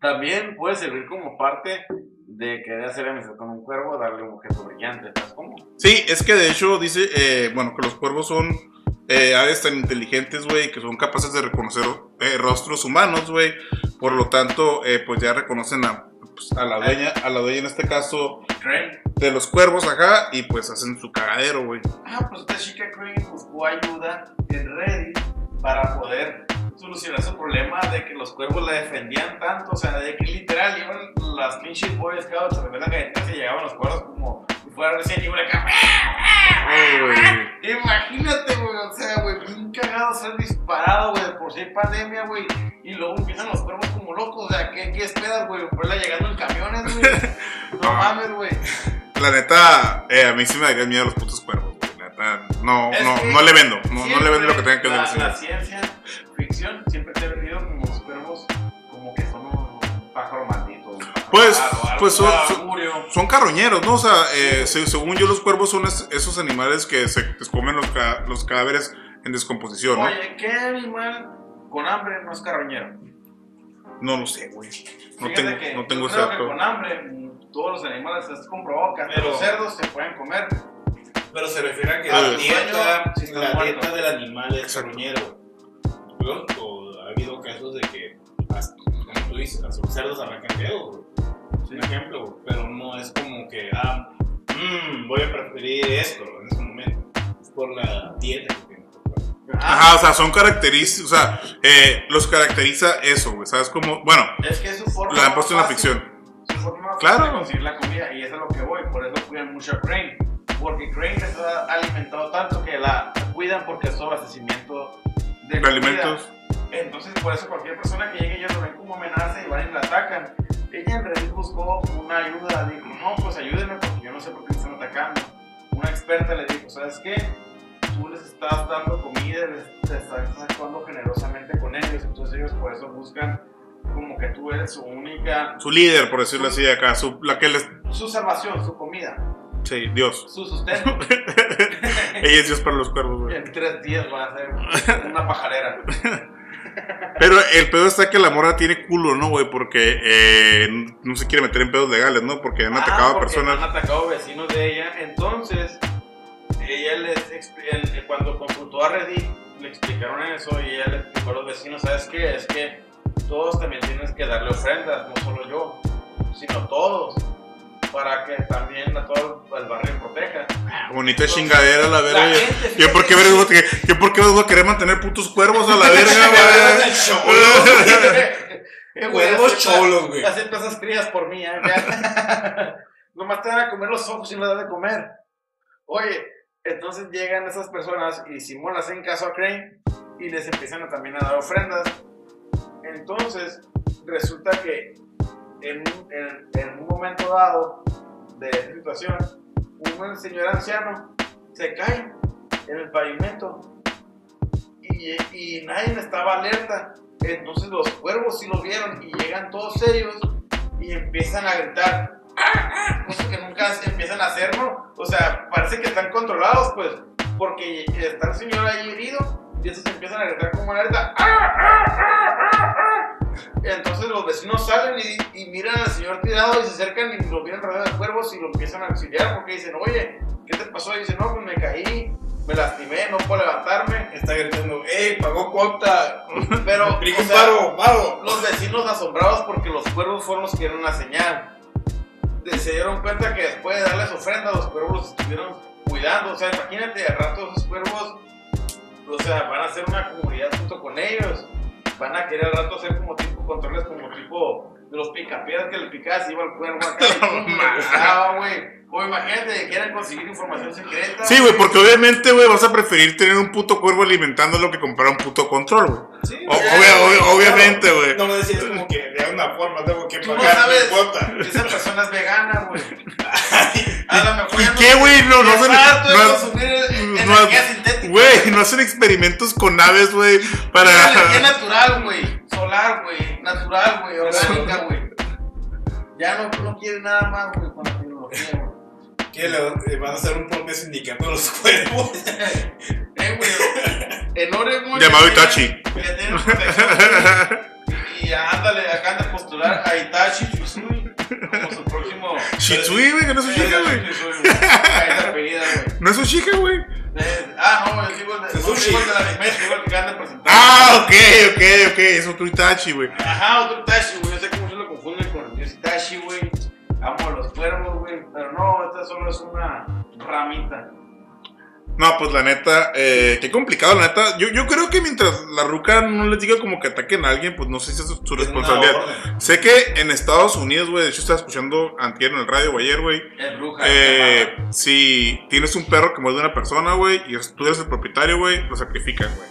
También puede servir como parte de querer hacer amistad con un cuervo, darle un objeto brillante, ¿sabes cómo? Sí, es que de hecho dice, eh, bueno, que los cuervos son eh, aves tan inteligentes, güey, que son capaces de reconocer eh, rostros humanos, güey. Por lo tanto, eh, pues ya reconocen a, pues, a la dueña, a la dueña en este caso Crane. de los cuervos acá, y pues hacen su cagadero, güey. Ah, pues esta chica Crane buscó ayuda en Reddit para poder solucionar su problema de que los cuervos la defendían tanto, o sea, de que literal iban las pinches Boy Scouts a galletas y llegaban los cuervos como fuera recién y acá. Imagínate, güey, o sea, güey, bien cagado ser disparado, güey, por si hay pandemia, güey, y luego empiezan los cuervos como locos, o sea, ¿qué, qué esperas, güey? Verla llegando en camiones, güey. No mames, güey. La neta, eh, a mí sí me darían miedo los putos cuervos, güey. La neta, no, Es no, no le vendo. No, no le vendo lo que tenga que la. La ciencia ficción siempre te ha vendido como los cuervos, como que son un pájaro maldito. Pues- algo pues son- son-. Son carroñeros, ¿no? O sea, eh, se- según yo, los cuervos son es- esos animales que se comen los, ca- los cadáveres en descomposición, ¿no? Oye, ¿qué animal con hambre no es carroñero? No lo sé, güey. No Fíjate tengo, que no tengo yo ese creo que con hambre mm, todos los animales es comprobado que Pero- los cerdos se pueden comer. Pero se refiere a que Ah, la dieta, está la dieta del animal es Exacto. carroñero. Ha habido casos de que, como tú dices, los cerdos arrancan dedos, Es un ejemplo, pero no es como que, ah, mm, voy a preferir esto en ese momento. Es por la dieta que tiene. Ajá, o sea, son características, o sea, eh, los caracteriza eso, güey. ¿Sabes cómo? Bueno, Es que es su forma. lo han puesto en la ficción. su forma Claro. de conseguir la comida y eso es a lo que voy, por eso cuidan mucho a Crane. Porque Crane les ha alimentado tanto que la cuidan porque es su abastecimiento de De alimentos. Entonces, por eso cualquier persona que llegue ellos lo ven como amenaza y van y la atacan. Ella en Reddit buscó una ayuda, dijo, no, pues ayúdenme porque yo no sé por qué me están atacando. Una experta le dijo, ¿sabes qué? Tú les estás dando comida, les estás actuando generosamente con ellos, entonces ellos por eso buscan como que tú eres su única, Su líder, por decirlo así, acá, su, la que les. su salvación, su comida, Sí, Dios. su sustento. Ella es Dios para los cuervos, güey. en tres días va a ser una pajarera. Pero el pedo está que la morra tiene culo, ¿no, güey? Porque eh, no se quiere meter en pedos legales, ¿no? Porque han Ah, atacado a personas. Han atacado vecinos de ella. Entonces, ella les en- cuando consultó a Reddit, le explicaron eso y ella le explicó a los vecinos, ¿sabes qué? Es que todos también tienes que darle ofrendas, no solo yo. sino todos. Para que también a todo el barrio proteja. Bonita chingadera, la verga. La gente, Yo, ¿por qué, verga, que- yo, ¿por qué vas a querer mantener putos cuervos a la verga, Cuervos cholos, güey. Acepta esas crías por mí, ¿eh? Ya. Nomás te van a comer los ojos y no dan de comer. Oye, entonces llegan esas personas y Simón hacen caso a Crane y les empiezan a, también a dar ofrendas. Entonces, resulta que en, un- en- en un momento dado de esa situación, un señor anciano se cae en el pavimento y, nadie estaba alerta. Entonces los cuervos sí lo vieron y llegan todos serios y empiezan a gritar. "¡Ah, ah!", Cosas que nunca empiezan a hacer, ¿no? O sea, parece que están controlados, pues, porque está el señor ahí herido y estos empiezan a gritar como alerta. Entonces los vecinos salen y, y miran al señor tirado y se acercan y lo miran rodeado de cuervos y lo empiezan a auxiliar porque dicen, oye, ¿qué te pasó? Y dice, no, pues me caí, me lastimé, no puedo levantarme. Está gritando, ¡ey, pagó cuota! Pero, ¡Rico o sea, paro, paro! los vecinos asombrados porque los cuervos fueron los que dieron la señal. Se dieron cuenta que después de darles ofrenda, los cuervos los estuvieron cuidando. O sea, imagínate, al rato esos cuervos, o sea, van a hacer una comunidad junto con ellos. Van a querer al rato hacer como tipo controles, como tipo de los picapiedras que le picabas y iba el cuervo acá güey. O imagínate que quieran conseguir información secreta. Sí, güey, porque obviamente, güey, vas a preferir tener un puto cuervo alimentándolo que comprar un puto control, güey. Sí, O- obvia- obvia- obviamente, güey. No me decías como que de alguna forma tengo que no pagar sabes, mi cuota. esa persona es vegana, güey. A ¿Y qué, güey? No, no es hacen- no- no-. Güey, no hacen experimentos con aves, güey, para... Energía natural, güey. Solar, güey. Natural, güey. Orgánica, güey. Ya no, no quiere nada más, güey, con la tecnología, güey. ¿Qué? ¿Le eh, van a hacer un propio sindicato a los cuervos? Eh, güey. En Oregon. Llamado Itachi. Y ándale, acaban de postular a Itachi Shizui como su próximo. Shitsui, güey, que no es Ushika, güey. No es güey. Eh, Ah, no, no, Sushi. digo el de la que acaban de presentar. Ah, ok, ok, ok, es otro Itachi, güey. Ajá, otro Itachi, güey. Yo sé que muchos lo confunden con el dios Itachi, güey. Amo a los cuervos, güey. Pero no, esta solo es una ramita. No, pues la neta, eh, qué complicado, la neta. Yo, yo creo que mientras la ruca no les diga como que ataquen a alguien, pues no sé si es su, Es responsabilidad. Sé que en Estados Unidos, güey, de hecho estaba escuchando antier en el radio o ayer, güey. Es. Eh, si tienes un perro que muerde a una persona, güey, y tú eres el propietario, güey, lo sacrifican, güey.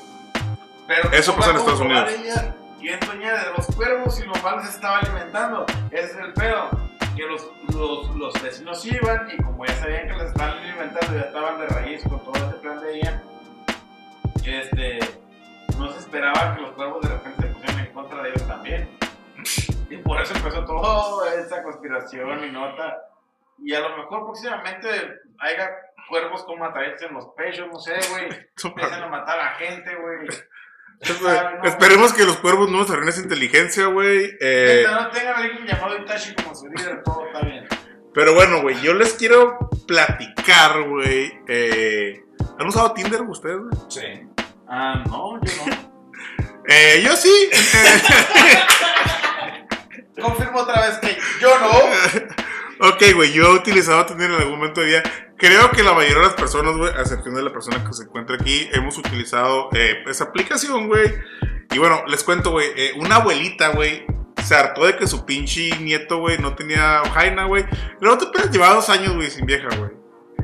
Eso ¿cómo pasa en Estados Unidos. ella ¿Quién dueña de los cuervos y los males se estaba alimentando? Ese es el pedo. Que los, los, los vecinos iban y como ya sabían que les estaban alimentando, ya estaban de raíz con todo ese plan de ella. Este, no se esperaba que los cuervos de repente se pusieran en contra de ellos también. Y por eso empezó toda esa conspiración y nota. Y a lo mejor próximamente haya cuervos con matadetes en los pechos, no sé, güey. Empiezan a matar a gente, Ah, no. Esperemos que los cuervos no desarrollen esa inteligencia, güey. Eh, no tengan alguien llamado Itachi como su líder, todo está bien. pero bueno, güey, yo les quiero platicar, güey. Eh, ¿Han usado Tinder ustedes, güey? Sí. Ah, no, yo no. Eh, yo sí. Confirmo otra vez que yo no. ok, güey, yo he utilizado Tinder en algún momento de vida. Creo que la mayoría de las personas, güey, a excepción de la persona que se encuentra aquí, hemos utilizado eh, esa aplicación, güey. Y bueno, les cuento, güey, eh, una abuelita, güey, se hartó de que su pinche nieto, güey, no tenía jaina, güey. Luego te puedes llevar dos años, güey, sin vieja, güey.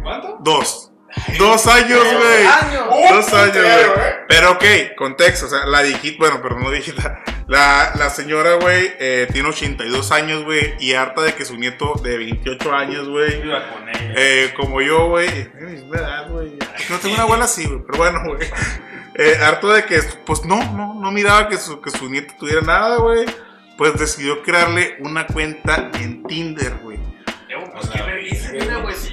¿Cuánto? Dos. Dos años, güey. años. Dos años, güey. eh. Pero ok, contexto, o sea, la viejita, bueno, pero no viejita. La, la señora, güey, eh, tiene 82 años, güey, y harta de que su nieto de 28 años, güey, eh, como yo, güey. No tengo una abuela así, güey, pero bueno, güey. Eh, harto de que, pues no, no, no miraba que su, que su nieto tuviera nada, güey. Pues decidió crearle una cuenta en Tinder, güey. Pues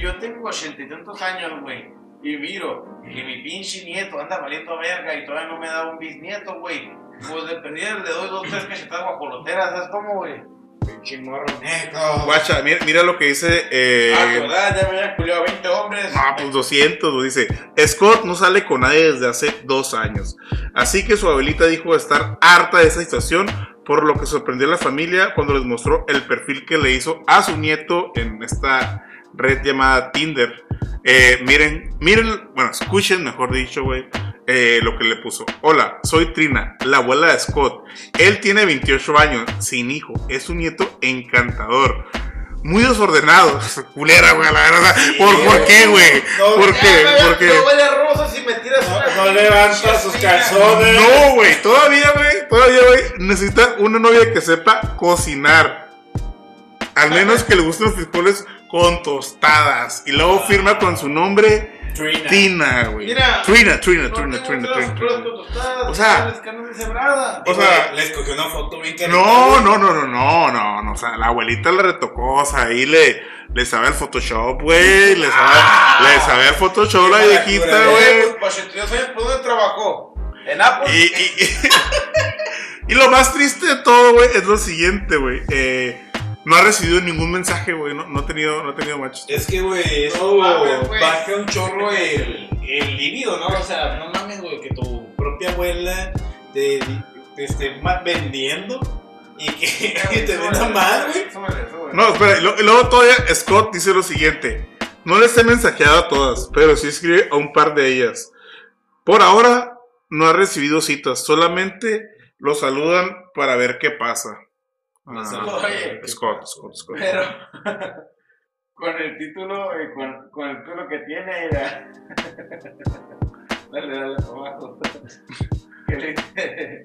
yo tengo ochenta y tantos años, güey, y miro que mi pinche nieto anda valiendo verga y todavía no me da un bisnieto, güey, pues de perdida le doy dos, tres cachetadas guajoloteras, ¿sabes cómo, güey? Pinche morro negro. Guacha, mira, mira lo que dice. Eh, Ah, ¿verdad? Ya me habían culiado a 20 hombres. Ah, pues 200, güey, dice. Scott no sale con nadie desde hace dos años. Así que su abuelita dijo estar harta de esa situación, por lo que sorprendió a la familia cuando les mostró el perfil que le hizo a su nieto en esta red llamada Tinder. Eh, miren, miren, bueno, escuchen, mejor dicho, güey, eh, lo que le puso. Hola, soy Trina, la abuela de Scott. Él tiene 28 años, sin hijo, es un nieto encantador. Muy desordenado, culera, güey, la verdad. ¿Por, ¿por qué, güey? No, ¿Por qué? ¿Por qué? No huele a rosas y me tiras No, una no levanta sus calzones. No, güey, todavía, güey, todavía, güey, necesita una novia que sepa cocinar. Al menos que le gusten los frijoles con tostadas. Y luego firma con su nombre, Trina. Tina, güey. Mira. Trina, Trina, No Trina, Trina, Trina, Trina. con tostadas, O sea-. O sea, le escogió una foto bien carita, No, no, no, no, no, no, no, o sea, la abuelita le retocó, o sea, ahí le, le sabe el Photoshop, güey, le sabe, le sabe el Photoshop la viejita, güey. Pues, 82 años, ¿por dónde trabajó? En Apple. Y, y, y lo más triste de todo, güey, es lo siguiente, güey. Eh, no ha recibido ningún mensaje, güey, no, no ha tenido, no ha tenido matches. Es que, güey, eso No güey. baja un chorro el, el líbido, ¿no? O sea, no mames, güey, que tu propia abuela te, te esté vendiendo y que, que te venda mal, güey. No, espera, y lo- y luego todavía Scott dice lo siguiente. No les he mensajeado a todas, pero sí escribe a un par de ellas. Por ahora no ha recibido citas, solamente lo saludan para ver qué pasa. Oye, Scott, Scott, Scott. Pero con el título, eh, con, con el título que tiene, era. dale, dale, abajo. Que le dice,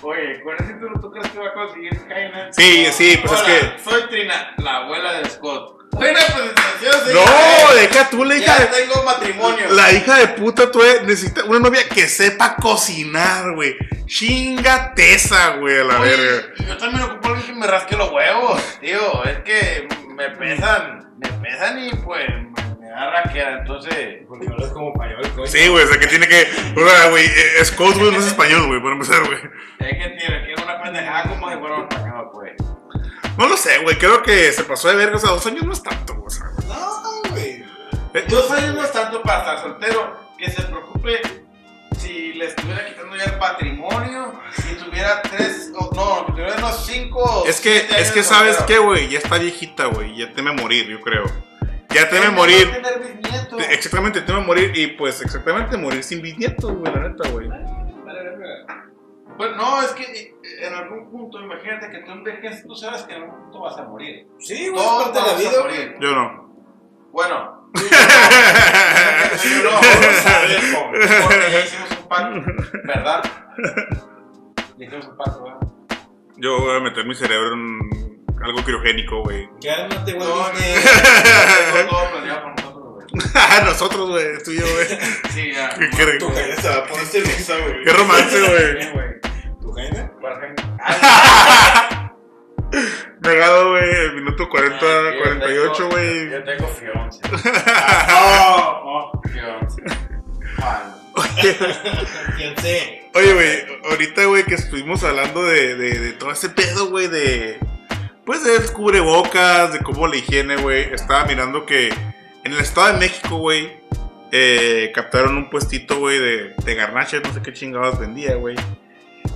Oye, con ese título, ¿tú crees que va a conseguir Jaime? Sí, sí, pues es que. Soy Trina, la abuela de Scott. Buena presentación, señor. No, deja tú la hija Ya de. tengo matrimonio. La hija de puta, tú eh, necesita una novia que sepa cocinar, güey. Chingateza, güey, a la verga. Yo también ocupo me rasque los huevos, tío. Es que me pesan, me pesan y pues me, da raquera. Entonces, Porque no es como español, coño. Sí, güey, o sea que tiene que. O sea, güey, Scott, güey, no es español, güey, para empezar, güey. es que tiene que una pendejada como si fuera un español, pues. No lo sé, güey, creo que se pasó de verga, o sea, dos años no es tanto, güey, o sea. No, güey. eh, Dos años no es tanto para estar soltero. Que se preocupe si le estuviera quitando ya el patrimonio. Si tuviera tres, o no, que tuviera unos cinco. Es que, es que sabes qué, güey, ya está viejita, güey, ya teme morir, yo creo. Ya teme No morir. Te- Exactamente, teme morir y pues exactamente morir sin bisnietos, güey, la neta, güey. Pues no, es que eh, en algún punto, imagínate que tú envejeces, tú sabes que en algún punto vas a morir. Sí, güey, parte de la vida, morir. Yo no. Bueno, yo no. Yo no, No ya hicimos un pacto, ¿verdad? Ya. Yo voy a meter mi cerebro en algo criogénico, güey. Güey. No, no, Disney. no, todo planeado por nosotros, güey. Nosotros, güey, tú y yo, güey. Sí, ya. Qué, qué- Tu Jaina se va a poner celosa, güey. qué romance, güey. ¿Tu Jaina? Para que- Negado, güey, el minuto 40, Ah, yo 48, tengo- güey. Yo tengo fiance. Oh, oh. Fiance. Juan. Oye, güey, ahorita, güey, que estuvimos hablando de, de, de todo ese pedo, güey, de. Pues del cubrebocas, de cómo la higiene, güey. Estaba mirando que en el Estado de México, güey, eh, captaron un puestito, güey, de, de no sé qué chingados vendía, güey.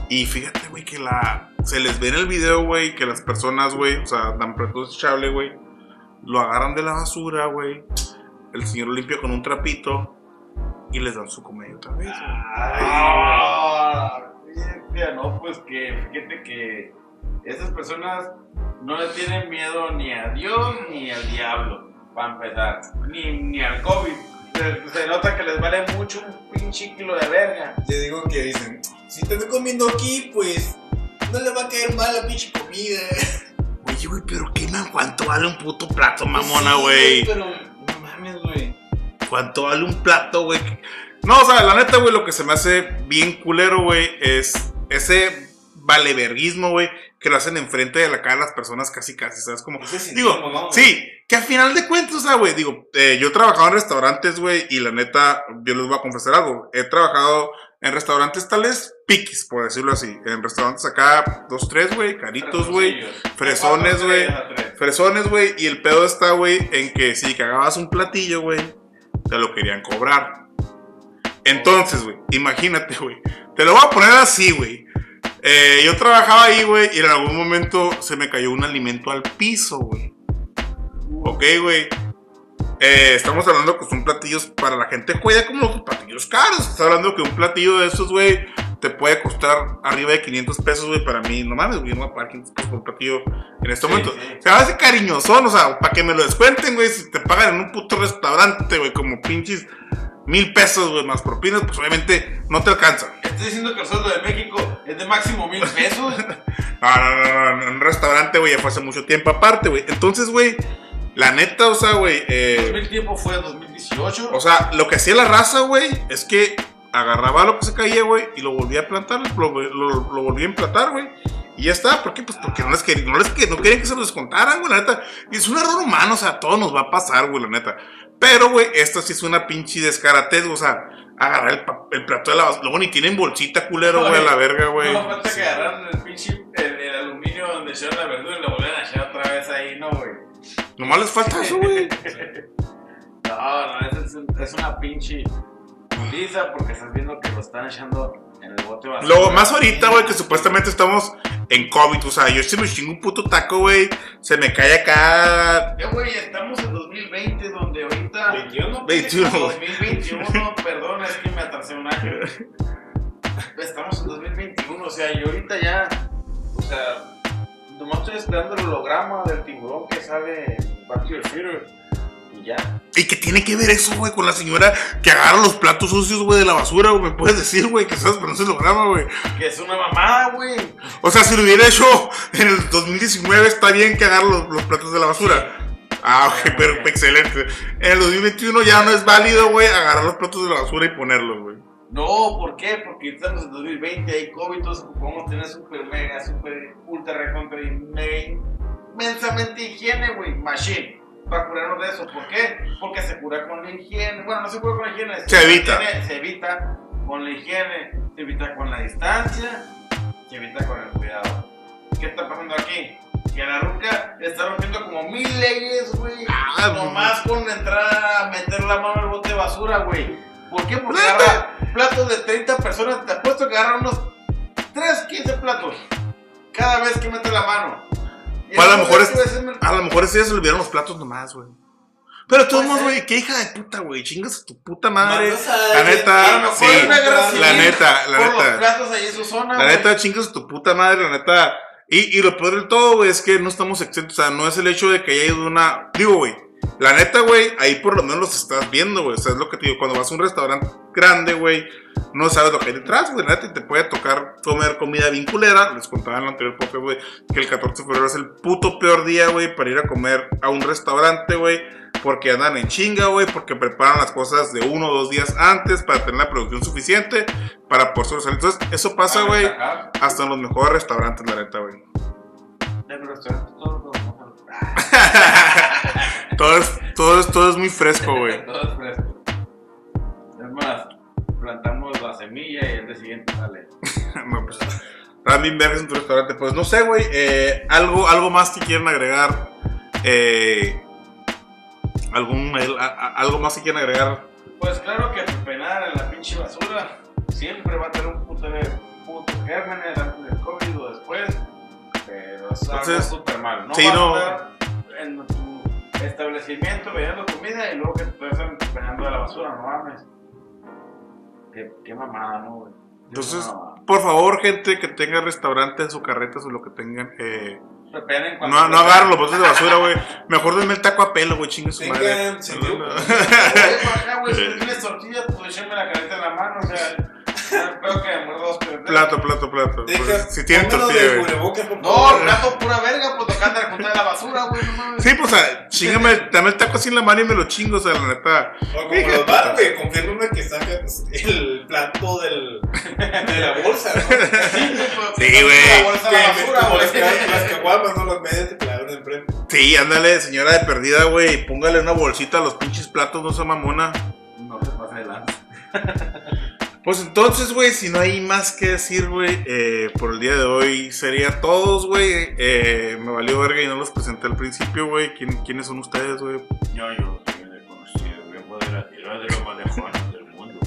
Y fíjate, güey, que la. Se les ve en el video, güey, que las personas, güey, o sea, dan plato desechable, güey, lo agarran de la basura, güey. El señor limpia con un trapito y les dan su comida otra vez. Ah, fíjate, no, pues que fíjate que esas personas no le tienen miedo ni a Dios ni al diablo, para empezar, ni, ni al COVID. Se, se nota que les vale mucho un pinche kilo de verga. Yo digo que dicen, si estás comiendo aquí, pues no le va a caer mal la pinche comida. Oye, güey, pero qué man, ¿cuánto vale un puto plato, mamona, Sí, güey? Pero no mames, güey. ¿Cuánto vale un plato, güey? No, o sea, la neta, güey, lo que se me hace bien culero, güey, es ese valeverguismo, güey, que lo hacen enfrente de la cara de las personas casi, casi, ¿sabes? Como, Ese digo, sí, que a final de cuentas, o sea, güey, digo, eh, yo he trabajado en restaurantes, güey, y la neta, yo les voy a confesar algo, he trabajado en restaurantes tales piquis, por decirlo así, en restaurantes acá, dos, tres, güey, caritos, güey, fresones, güey. fresones, güey, y el pedo está, güey, en que si cagabas un platillo, güey, te lo querían cobrar. Entonces, güey, imagínate, güey, te lo voy a poner así, güey. Eh, yo trabajaba ahí, güey, y en algún momento se me cayó un alimento al piso, güey. Ok, güey. Eh, estamos hablando que son platillos para la gente cuida como los platillos caros. Estás hablando que un platillo de esos, güey, te puede costar arriba de 500 pesos, güey. Para mí, no mames, güey, no voy a pagar 500 pesos por platillo en este Sí, momento. sí. Se hace cariñosón, o sea, para que me lo descuenten, güey. Si te pagan en un puto restaurante, güey, como pinches mil pesos, güey, más propinas, pues obviamente no te alcanza. Estoy diciendo que el sueldo de México es de máximo mil pesos. No, no, no, no, en un restaurante, güey, ya fue hace mucho tiempo aparte, güey. Entonces, güey, la neta, o sea, güey, eh, mil tiempo fue 2018. o sea, lo que hacía la raza, güey, es que agarraba lo que se caía, güey, y lo volvía a plantar, lo, lo, lo volvía a emplatar, güey. Y ya está, ¿por qué? Pues porque no les, querían, no les que- no querían que se lo descontaran, güey, la neta. Y es un error humano, o sea, a todos nos va a pasar, güey, la neta. Pero, güey, esto sí es una pinche descaratez, o sea, agarrar el, el plato de la basura. Luego ni tienen bolsita, culero, güey, a la verga, güey. No falta que agarraran el pinche el, el aluminio donde echaron la verdura y lo volvieran a echar otra vez ahí, ¿no, güey? Nomás les falta eso, güey. No, no, es- es una pinche porque estás viendo que lo están echando en el bote basura. Luego, más ahorita, güey, que supuestamente estamos en COVID. O sea, yo si me chingo un puto taco, güey, se me cae acá. Eh, güey, estamos en 2020, donde ahorita. 21. 21. 2021, perdón, es que me atrasé un año. Estamos en 2021, o sea, y ahorita ya. O sea, nomás estoy esperando el holograma del tiburón que sale en Back to the Future. Y ya. ¿Y qué tiene que ver eso, güey, con la señora que agarra los platos sucios, güey, de la basura, güey? ¿Me puedes decir, güey, que sabes, pero no se lograma, güey? Que es una mamada, güey. O sea, si lo hubiera hecho en el 2019, está bien que agarre los, los platos de la basura. Ah, ok, pero excelente. En el 2021 ya no es válido, güey, agarrar los platos de la basura y ponerlos, güey. No, ¿por qué? Porque estamos en 2020, hay COVID, entonces podemos tener super mega, super ultra recontra y mega inmensamente higiene, güey, machine. Para curarnos de eso, ¿por qué? Porque se cura con la higiene. Bueno, no se cura con la higiene. Se evita. Se evita con la higiene, se evita con la distancia, se evita con el cuidado. ¿Qué está pasando aquí? Que la ruca está rompiendo como mil leyes, güey. Ah, Nomás con entrar a meter la mano al bote de basura, güey. ¿Por qué? Porque agarra platos de 30 personas. Te apuesto que agarra unos 3, 15 platos. Cada vez que mete la mano. Pues a lo mejor es- A lo mejor ese día se le olvidaron los platos nomás, güey. Pero modos, ser. güey, qué hija de puta, güey. Chingas a tu puta madre. La neta, sí. La neta, la neta. La neta, chingas a tu puta madre, la neta. Y, y lo peor del todo, güey, es que no estamos exentos. O sea, no es el hecho de que haya ido una. Digo, güey, la neta, güey, ahí por lo menos los estás viendo, güey. O sea, es lo que te digo. Cuando vas a un restaurante grande, güey, no sabes lo que hay detrás, güey. Neta, te puede tocar comer comida vinculera. Les contaba en el anterior podcast, güey, que el 14 de febrero es el puto peor día, güey, para ir a comer a un restaurante, güey. Porque andan en chinga, güey, porque preparan las cosas de uno o dos días antes para tener la producción suficiente para poder sobresalir. Entonces, eso pasa, güey, hasta en los mejores restaurantes, la neta, güey. En los restaurantes todos los Todo es, todo es, todo es muy fresco, güey. Todo es fresco. Es más, plantamos la semilla y el día siguiente sale. no, pues, bien vergas en tu restaurante. Pues no sé, güey. eh, algo, algo más que quieran agregar. Eh, algún, el- a- a- algo más que quieran agregar. Pues claro que penar en la pinche basura siempre va a tener un puto de putos gérmenes antes del COVID o después. Pero es algo súper mal. No sí, vas no. a estar en tu establecimiento vendiendo comida y luego que te estén penando de la basura, no mames. Qué, qué mamada, ¿no, güey? Qué Entonces, mamada. por favor, gente que tenga restaurante en su carreta o lo que tengan, eh, no, no agarren los botes de basura, güey. Mejor denme el taco a pelo, güey. Chingue su madre. Tengan güey, si no tienes tortilla, pues échame la carita en la mano, o sea, no creo que me Plato, plato, plato. Deja- Pues, si tienen tortilla, de güey. No, plato pura verga, pues tocando la junta de la basura, güey, no mames. Sí, pues, o sea, chingame, dame el taco así en la mano y me lo chingo, o sea, la neta. O como los bar, güey, confírmame que sacas el plato del, de la bolsa, ¿no? Sí, güey. La bolsa de la Que basura, güey. las, ca- las caguamas, no las medias te clavan enfrente. Sí, ándale, señora de perdida, güey. Póngale una bolsita a los pinches platos, no sea mamona. No te pasa adelante. Pues entonces, güey, si no hay más que decir, güey, eh, por el día de hoy sería todos, güey. Eh, me valió verga y no los presenté al principio, güey. ¿Quién- ¿Quiénes son ustedes, güey? Yo, yo soy un desconocido, voy a poder tirar de los manejones del mundo.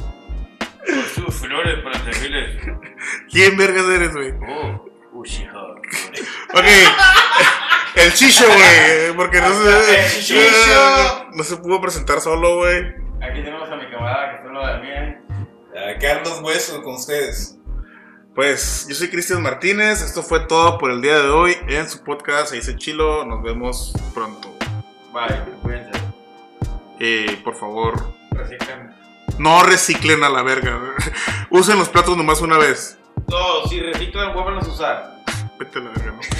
Por sus flores para servirles. ¿Quién vergas eres, güey? Oh, Uchiha. Ok. El chicho, güey. Porque no se. El Chicho. No se pudo presentar solo, güey. Aquí tenemos a mi camarada que está en lo de mí. A Carlos Hueso con ustedes. Pues yo soy Cristian Martínez. Esto fue todo por el día de hoy en su podcast. Se dice Chilo. Nos vemos pronto. Bye, cuídense. Y por favor, Reciclen. no reciclen a la verga. Usen los platos nomás una vez. No, si reciclan, vuelvan a usar. Vete a la verga, ¿no?